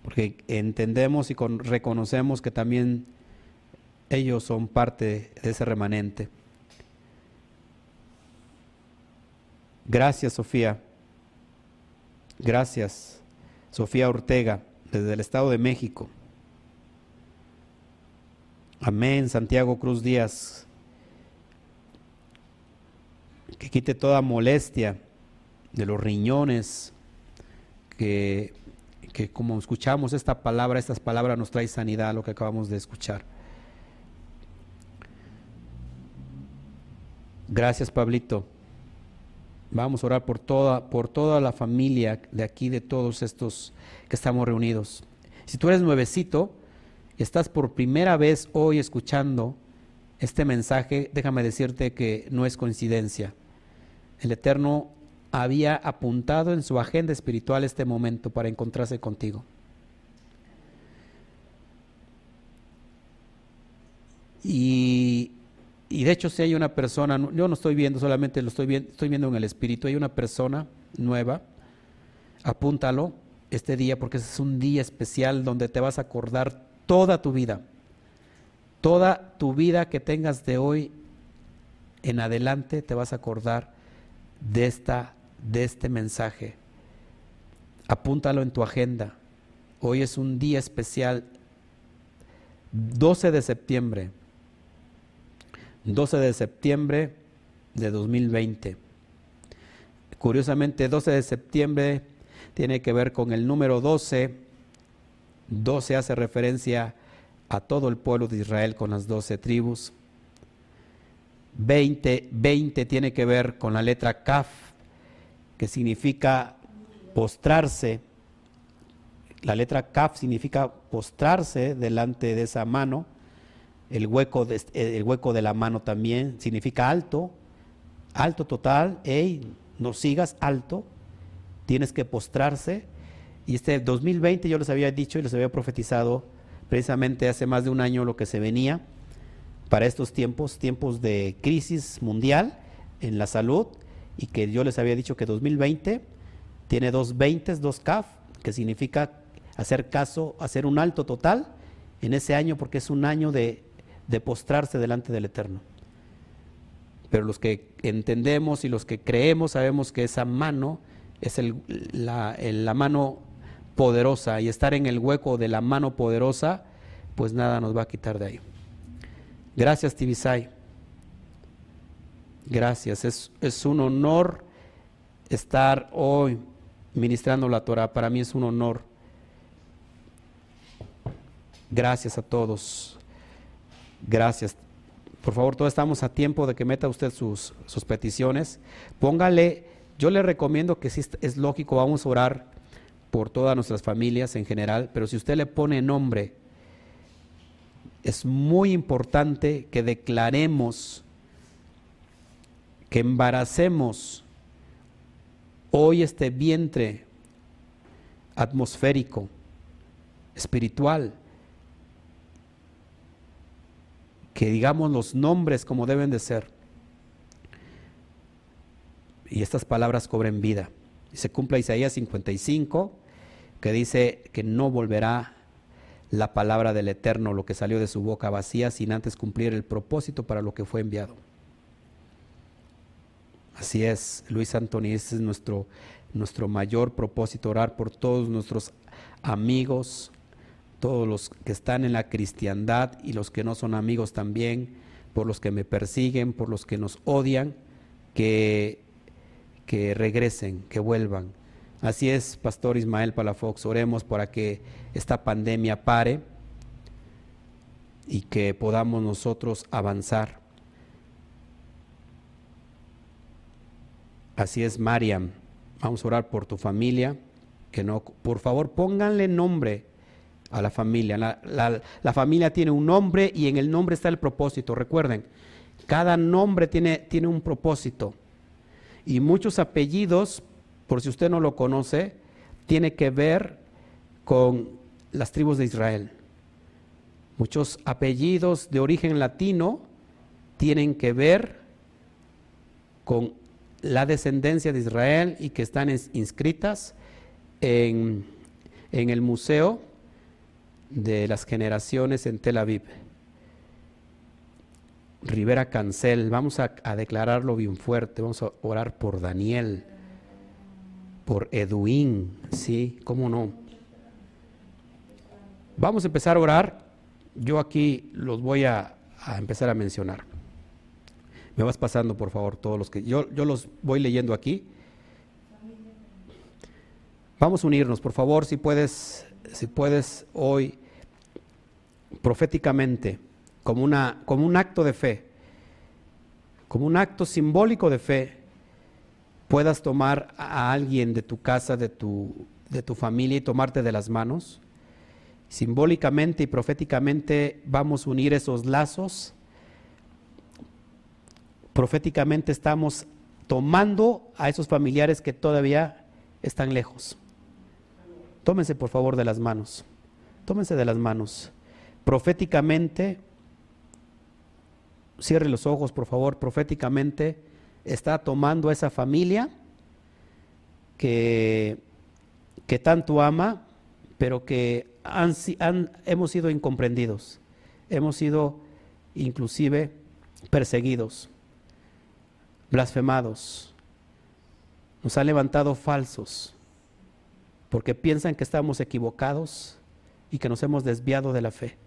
porque entendemos y reconocemos que también ellos son parte de ese remanente. Gracias, Sofía. Gracias, Sofía Ortega, desde el Estado de México. Amén, Santiago Cruz Díaz. Que quite toda molestia de los riñones, que, que como escuchamos esta palabra, estas palabras nos trae sanidad, lo que acabamos de escuchar. Gracias, Pablito. Vamos a orar por toda, por toda la familia de aquí, de todos estos que estamos reunidos. Si tú eres nuevecito y estás por primera vez hoy escuchando este mensaje, déjame decirte que no es coincidencia. El Eterno había apuntado en su agenda espiritual este momento para encontrarse contigo. Y, de hecho si hay una persona, yo no estoy viendo solamente, lo estoy viendo, estoy viendo en el espíritu, hay una persona nueva, apúntalo este día porque es un día especial donde te vas a acordar toda tu vida, toda tu vida que tengas de hoy en adelante te vas a acordar de, esta, de este mensaje. Apúntalo en tu agenda. Hoy es un día especial, 12 de septiembre. 12 de septiembre de 2020. Curiosamente, 12 de septiembre tiene que ver con el número 12. 12 hace referencia a todo el pueblo de Israel con las 12 tribus. 20, 20 tiene que ver con la letra Kaf, que significa postrarse. La letra Kaf significa postrarse delante de esa mano. El hueco de, el hueco de la mano también significa alto, alto total. Ey, no sigas alto, tienes que postrarse. Y este 2020 yo les había dicho y les había profetizado precisamente hace más de un año lo que se venía para estos tiempos, tiempos de crisis mundial en la salud, y que yo les había dicho que 2020 tiene dos 20, dos CAF, que significa hacer caso, hacer un alto total en ese año, porque es un año de, postrarse delante del Eterno. Pero los que entendemos y los que creemos sabemos que esa mano es la mano poderosa y estar en el hueco de la mano poderosa, pues nada nos va a quitar de ahí. Gracias, Tibisay. Gracias. Es, es, un honor estar hoy ministrando la Torah. Para mí es un honor. Gracias a todos. Gracias. Por favor, todos estamos a tiempo de que meta usted sus, sus peticiones. Póngale, yo le recomiendo que si es lógico, vamos a orar por todas nuestras familias en general, pero si usted le pone nombre es muy importante que declaremos, que embaracemos hoy este vientre atmosférico, espiritual, que digamos los nombres como deben de ser. Y estas palabras cobren vida. Y se cumpla Isaías 55, que dice que no volverá la palabra del Eterno, lo que salió de su boca vacía, sin antes cumplir el propósito para lo que fue enviado. Así es, Luis Antonio, ese es nuestro, nuestro mayor propósito, orar por todos nuestros amigos, todos los que están en la cristiandad y los que no son amigos también, por los que me persiguen, por los que nos odian, que, que regresen, que vuelvan, Así es, Pastor Ismael Palafox, oremos para que esta pandemia pare y que podamos nosotros avanzar. Así es, Mariam, vamos a orar por tu familia, que no, por favor, pónganle nombre a la familia. La, la familia tiene un nombre y en el nombre está el propósito. Recuerden, cada nombre tiene, tiene un propósito. Y muchos apellidos por si usted no lo conoce, tiene que ver con las tribus de Israel. Muchos apellidos de origen latino tienen que ver con la descendencia de Israel y que están inscritas en, el Museo de las Generaciones en Tel Aviv. Rivera Cancel, vamos a, a declararlo bien fuerte, vamos a orar por Daniel por Edwin, ¿sí? ¿Cómo no? Vamos a empezar a orar. Yo aquí los voy a, empezar a mencionar. Me vas pasando, por favor, todos los que... Yo, yo los voy leyendo aquí. Vamos a unirnos, por favor, si puedes, si puedes hoy proféticamente, como, una, como un acto de fe, como un acto simbólico de fe, puedas tomar a alguien de tu casa, de tu, de tu familia y tomarte de las manos. Simbólicamente y proféticamente vamos a unir esos lazos. Proféticamente estamos tomando a esos familiares que todavía están lejos. Tómense por favor de las manos. Tómense de las manos. Proféticamente, cierre los ojos por favor, proféticamente está tomando a esa familia que, que tanto ama, pero que han, hemos sido incomprendidos, hemos sido inclusive perseguidos blasfemados, nos han levantado falsos, porque piensan que estamos equivocados y que nos hemos desviado de la fe.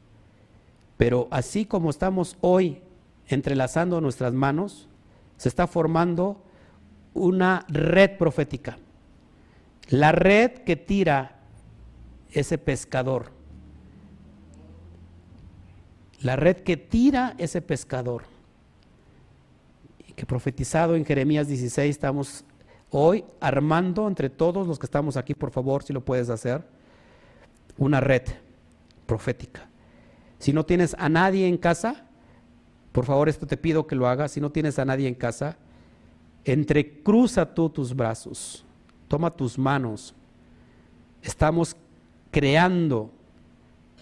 Pero así como estamos hoy entrelazando nuestras manos, se está formando una red profética. La red que tira ese pescador. La red que tira ese pescador que profetizado en Jeremías 16 estamos hoy armando entre todos los que estamos aquí, por favor, si lo puedes hacer, una red profética. Si no tienes a nadie en casa, por favor, esto te pido que lo hagas. Si no tienes a nadie en casa, entrecruza tú tus brazos, toma tus manos. Estamos creando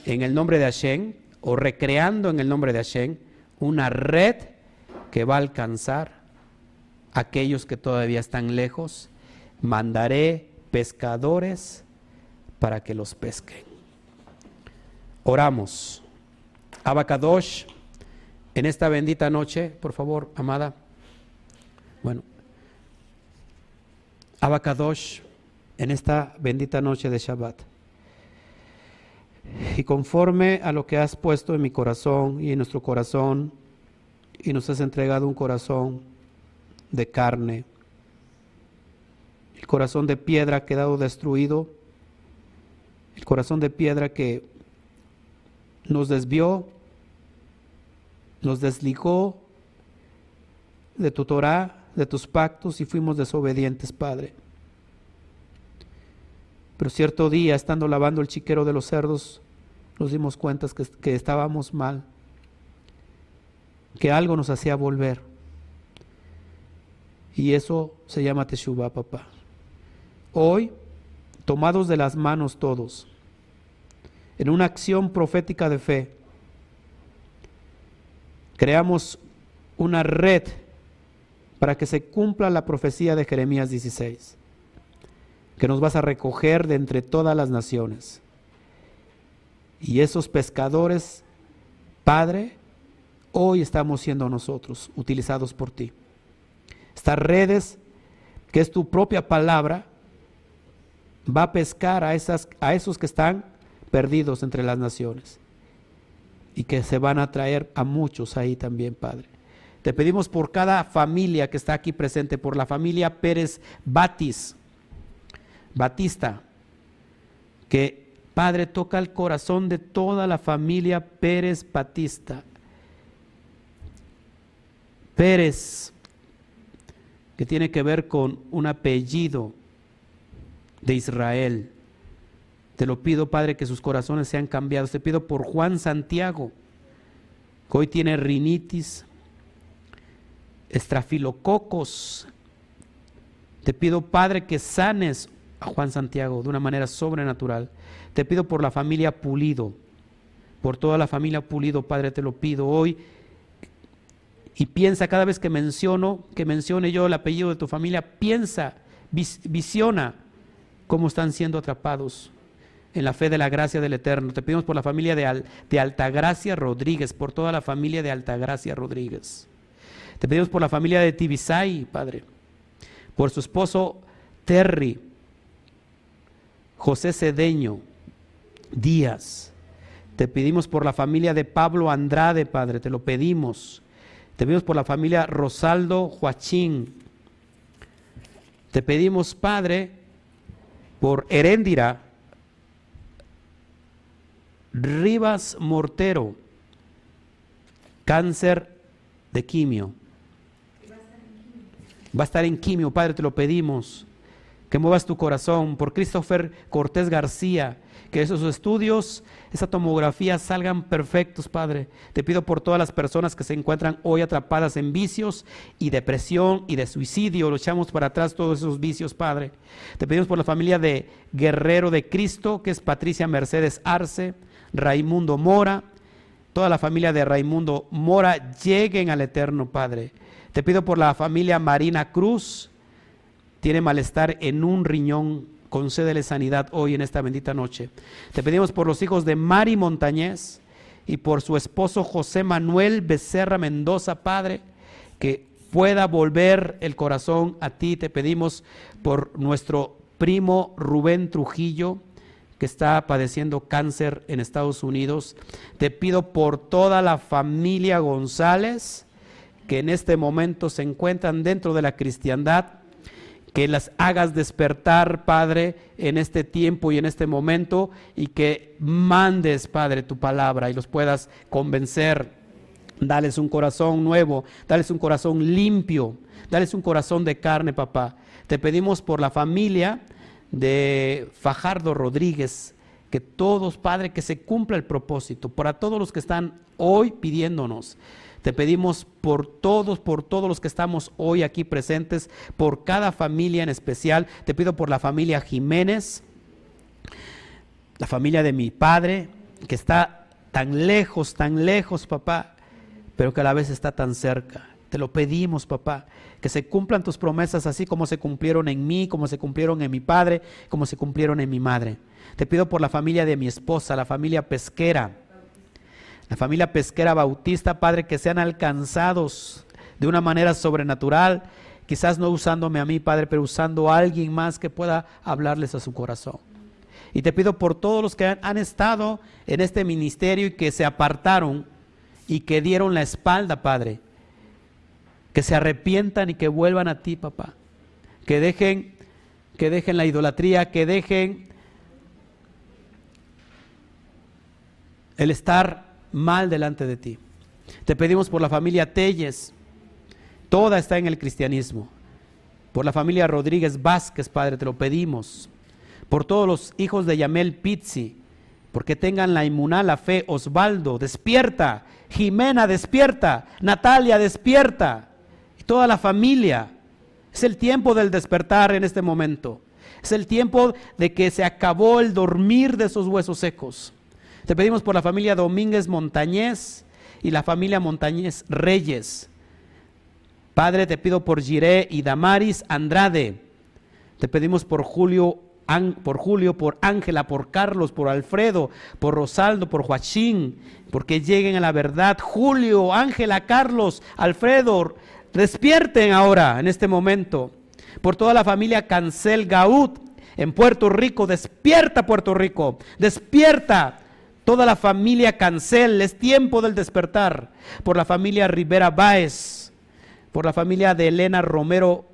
en el nombre de Hashem o recreando en el nombre de Hashem una red que va a alcanzar a aquellos que todavía están lejos. Mandaré pescadores para que los pesquen. Oramos. Abacadosh, en esta bendita noche, por favor, amada. Bueno, Abacadosh, en esta bendita noche de Shabbat. Y conforme a lo que has puesto en mi corazón y en nuestro corazón, y nos has entregado un corazón de carne. El corazón de piedra quedado destruido. El corazón de piedra que nos desvió, nos desligó de tu Torah, de tus pactos y fuimos desobedientes, Padre. Pero cierto día, estando lavando el chiquero de los cerdos, nos dimos cuenta que, que estábamos mal que algo nos hacía volver. Y eso se llama Teshuvah, papá. Hoy, tomados de las manos todos, en una acción profética de fe, creamos una red para que se cumpla la profecía de Jeremías 16, que nos vas a recoger de entre todas las naciones. Y esos pescadores, Padre, hoy estamos siendo nosotros utilizados por ti. Estas redes, que es tu propia palabra, va a pescar a, a esos que están perdidos entre las naciones y que se van a traer a muchos ahí también, Padre. Te pedimos por cada familia que está aquí presente, por la familia Pérez Batis, Batista, que Padre toca el corazón de toda la familia Pérez Batista Pérez, que tiene que ver con un apellido de Israel. Te lo pido, Padre, que sus corazones sean cambiados. Te pido por Juan Santiago, que hoy tiene rinitis, estrafilococos. Te pido, Padre, que sanes a Juan Santiago de una manera sobrenatural. Te pido por la familia Pulido, por toda la familia Pulido, Padre, te lo pido hoy y piensa cada vez que menciono, que mencione yo el apellido de tu familia, piensa, visiona cómo están siendo atrapados en la fe de la gracia del Eterno. Te pedimos por la familia de, de Altagracia Rodríguez, por toda la familia de Altagracia Rodríguez. Te pedimos por la familia de Tibisay, Padre, por su esposo Terry, José Cedeño, Díaz. Te pedimos por la familia de Pablo Andrade, Padre, te lo pedimos. Te pedimos por la familia Rosaldo Joachín. Te pedimos, Padre, por Heréndira Rivas Mortero, cáncer de quimio. va a estar en quimio, Padre, te lo pedimos. Que muevas tu corazón por Christopher Cortés García, que esos estudios, esa tomografía salgan perfectos, Padre. Te pido por todas las personas que se encuentran hoy atrapadas en vicios y depresión y de suicidio. Lo echamos para atrás todos esos vicios, Padre. Te pedimos por la familia de Guerrero de Cristo, que es Patricia Mercedes Arce, Raimundo Mora. Toda la familia de Raimundo Mora lleguen al eterno, Padre. Te pido por la familia Marina Cruz. Tiene malestar en un riñón. Concédele sanidad hoy en esta bendita noche. Te pedimos por los hijos de Mari Montañez y por su esposo José Manuel Becerra Mendoza, Padre, que pueda volver el corazón a ti. Te pedimos por nuestro primo Rubén Trujillo, que está padeciendo cáncer en Estados Unidos. Te pido por toda la familia González que en este momento se encuentran dentro de la cristiandad, que las hagas despertar, Padre, en este tiempo y en este momento, y que mandes, Padre, tu palabra y los puedas convencer. Dales un corazón nuevo, dales un corazón limpio, dales un corazón de carne, papá. Te pedimos por la familia de Fajardo Rodríguez, que todos, Padre, que se cumpla el propósito, para todos los que están hoy pidiéndonos te pedimos por todos, por todos los que estamos hoy aquí presentes, por cada familia en especial. Te pido por la familia Jiménez, la familia de mi padre, que está tan lejos, tan lejos, papá, pero que a la vez está tan cerca. Te lo pedimos, papá, que se cumplan tus promesas así como se cumplieron en mí, como se cumplieron en mi padre, como se cumplieron en mi madre. Te pido por la familia de mi esposa, la familia pesquera, la familia pesquera bautista, Padre, que sean alcanzados de una manera sobrenatural, quizás no usándome a mí, Padre, pero usando a alguien más que pueda hablarles a su corazón. Y te pido por todos los que han, han estado en este ministerio y que se apartaron y que dieron la espalda, Padre, que se arrepientan y que vuelvan a ti, papá. Que dejen, que dejen la idolatría, que dejen el estar mal delante de ti. Te pedimos por la familia Telles, toda está en el cristianismo. Por la familia Rodríguez Vázquez, Padre, te lo pedimos. Por todos los hijos de Yamel Pizzi, porque tengan la inmunal, la fe. Osvaldo, despierta. Jimena, despierta. Natalia, despierta. Toda la familia. Es el tiempo del despertar en este momento. Es el tiempo de que se acabó el dormir de esos huesos secos. Te pedimos por la familia Domínguez Montañez y la familia Montañez Reyes. Padre, te pido por Giré y Damaris Andrade. Te pedimos por Julio, por Julio, por Ángela, por Carlos, por Alfredo, por Rosaldo, por Joachín, porque lleguen a la verdad. Julio, Ángela, Carlos, Alfredo, despierten ahora, en este momento. Por toda la familia Cancel Gaud en Puerto Rico, despierta Puerto Rico, despierta toda la familia Cancel, es tiempo del despertar, por la familia Rivera Báez, por la familia de Elena Romero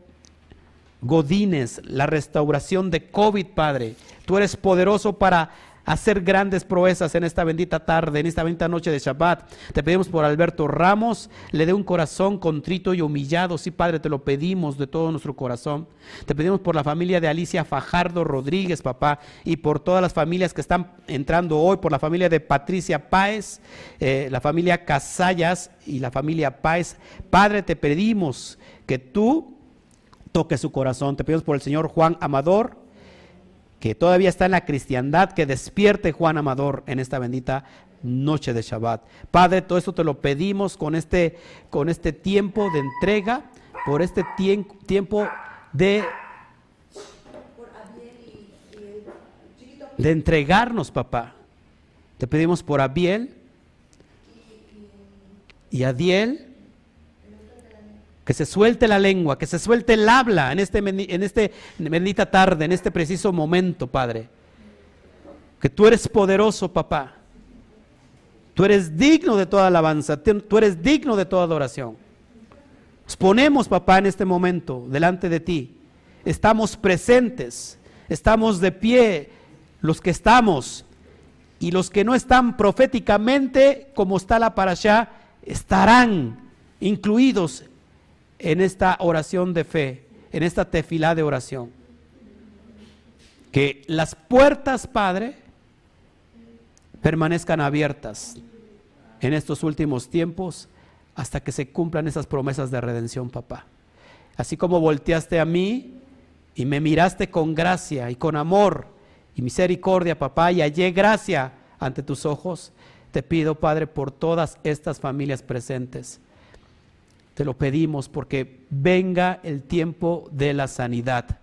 Godínez, la restauración de COVID, Padre. Tú eres poderoso para hacer grandes proezas en esta bendita tarde, en esta bendita noche de Shabbat. Te pedimos por Alberto Ramos, le dé un corazón contrito y humillado. Sí, Padre, te lo pedimos de todo nuestro corazón. Te pedimos por la familia de Alicia Fajardo Rodríguez, papá, y por todas las familias que están entrando hoy, por la familia de Patricia Páez, eh, la familia Casallas y la familia Páez. Padre, te pedimos que tú toques su corazón. Te pedimos por el Señor Juan Amador que todavía está en la cristiandad, que despierte Juan Amador en esta bendita noche de Shabbat. Padre, todo esto te lo pedimos con este, con este tiempo de entrega, por este tiempo de, de entregarnos, papá. Te pedimos por Abiel y Adiel que se suelte la lengua, que se suelte el habla en este, en este bendita tarde, en este preciso momento, Padre. Que tú eres poderoso, papá. Tú eres digno de toda alabanza, tú eres digno de toda adoración. Nos ponemos, papá, en este momento delante de ti. Estamos presentes, estamos de pie, los que estamos y los que no están proféticamente, como está la para allá, estarán incluidos en esta oración de fe, en esta tefilá de oración. Que las puertas, Padre, permanezcan abiertas en estos últimos tiempos hasta que se cumplan esas promesas de redención, papá. Así como volteaste a mí y me miraste con gracia y con amor y misericordia, papá, y hallé gracia ante tus ojos, te pido, Padre, por todas estas familias presentes. Te lo pedimos porque venga el tiempo de la sanidad,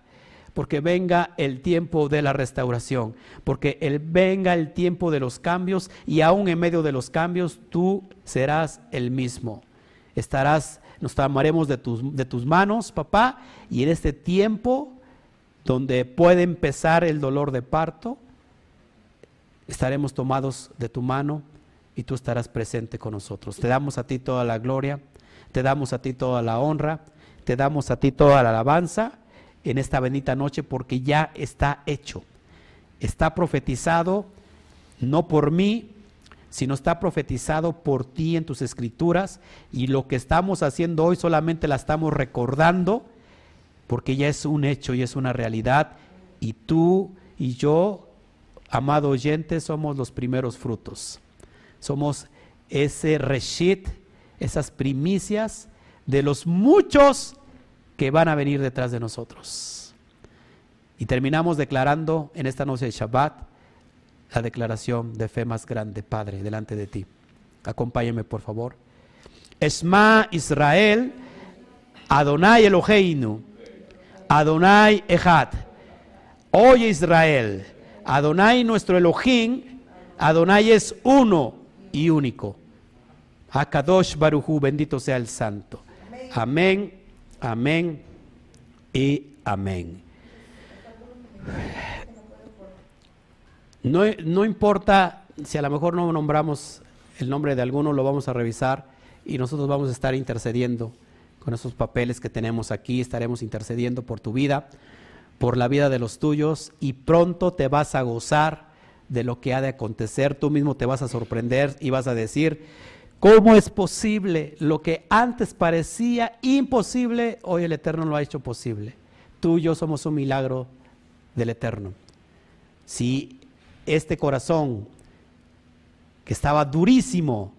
porque venga el tiempo de la restauración, porque el, venga el tiempo de los cambios y aún en medio de los cambios tú serás el mismo. Estarás, nos tomaremos de tus, de tus manos, papá, y en este tiempo donde puede empezar el dolor de parto, estaremos tomados de tu mano y tú estarás presente con nosotros. Te damos a ti toda la gloria, te damos a ti toda la honra, te damos a ti toda la alabanza en esta bendita noche porque ya está hecho. Está profetizado no por mí, sino está profetizado por ti en tus escrituras y lo que estamos haciendo hoy solamente la estamos recordando porque ya es un hecho y es una realidad y tú y yo, amado oyente, somos los primeros frutos. Somos ese reshit, esas primicias de los muchos que van a venir detrás de nosotros. Y terminamos declarando en esta noche de Shabbat la declaración de fe más grande, Padre, delante de ti. Acompáñame, por favor. Esma Israel, Adonai Eloheinu, Adonai Echad. Oye Israel, Adonai nuestro Elohim, Adonai es uno y único. Hakadosh Baruchu, bendito sea el Santo. Amén, amén y amén. No, no, importa si a lo mejor no nombramos el nombre de alguno, lo vamos a revisar y nosotros vamos a estar intercediendo con esos papeles que tenemos aquí, estaremos intercediendo por tu vida, por la vida de los tuyos y pronto te vas a gozar de lo que ha de acontecer, tú mismo te vas a sorprender y vas a decir, ¿cómo es posible lo que antes parecía imposible, hoy el Eterno lo ha hecho posible? Tú y yo somos un milagro del Eterno. Si este corazón que estaba durísimo,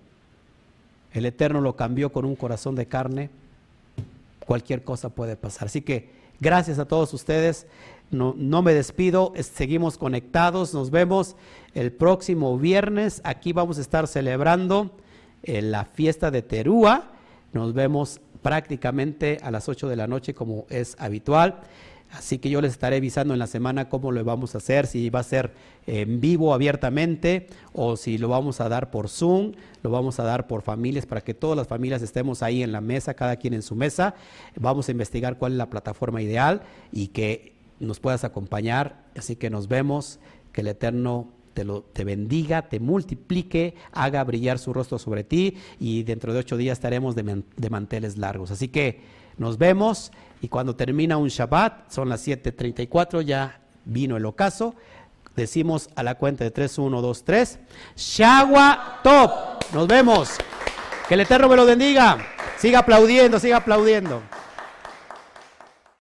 el Eterno lo cambió con un corazón de carne, cualquier cosa puede pasar. Así que gracias a todos ustedes no, me despido, seguimos conectados, nos vemos el próximo viernes, aquí vamos a estar celebrando eh, la fiesta de Terúa, nos vemos prácticamente a las 8 de la noche como es habitual. Así que yo les estaré avisando en la semana cómo lo vamos a hacer, si va a ser en vivo abiertamente o si lo vamos a dar por Zoom, lo vamos a dar por familias para que todas las familias estemos ahí en la mesa, cada quien en su mesa. Vamos a investigar cuál es la plataforma ideal y que nos puedas acompañar. Así que nos vemos, que el Eterno te, lo, te bendiga, te multiplique, haga brillar su rostro sobre ti y dentro de ocho días estaremos de, manteles largos. Así que nos vemos y cuando termina un Shabbat, son las 7.34, ya vino el ocaso. Decimos a la cuenta de 3, 1, 2, 3. Shagua Top. Nos vemos. Que el Eterno me lo bendiga. Siga aplaudiendo, siga aplaudiendo.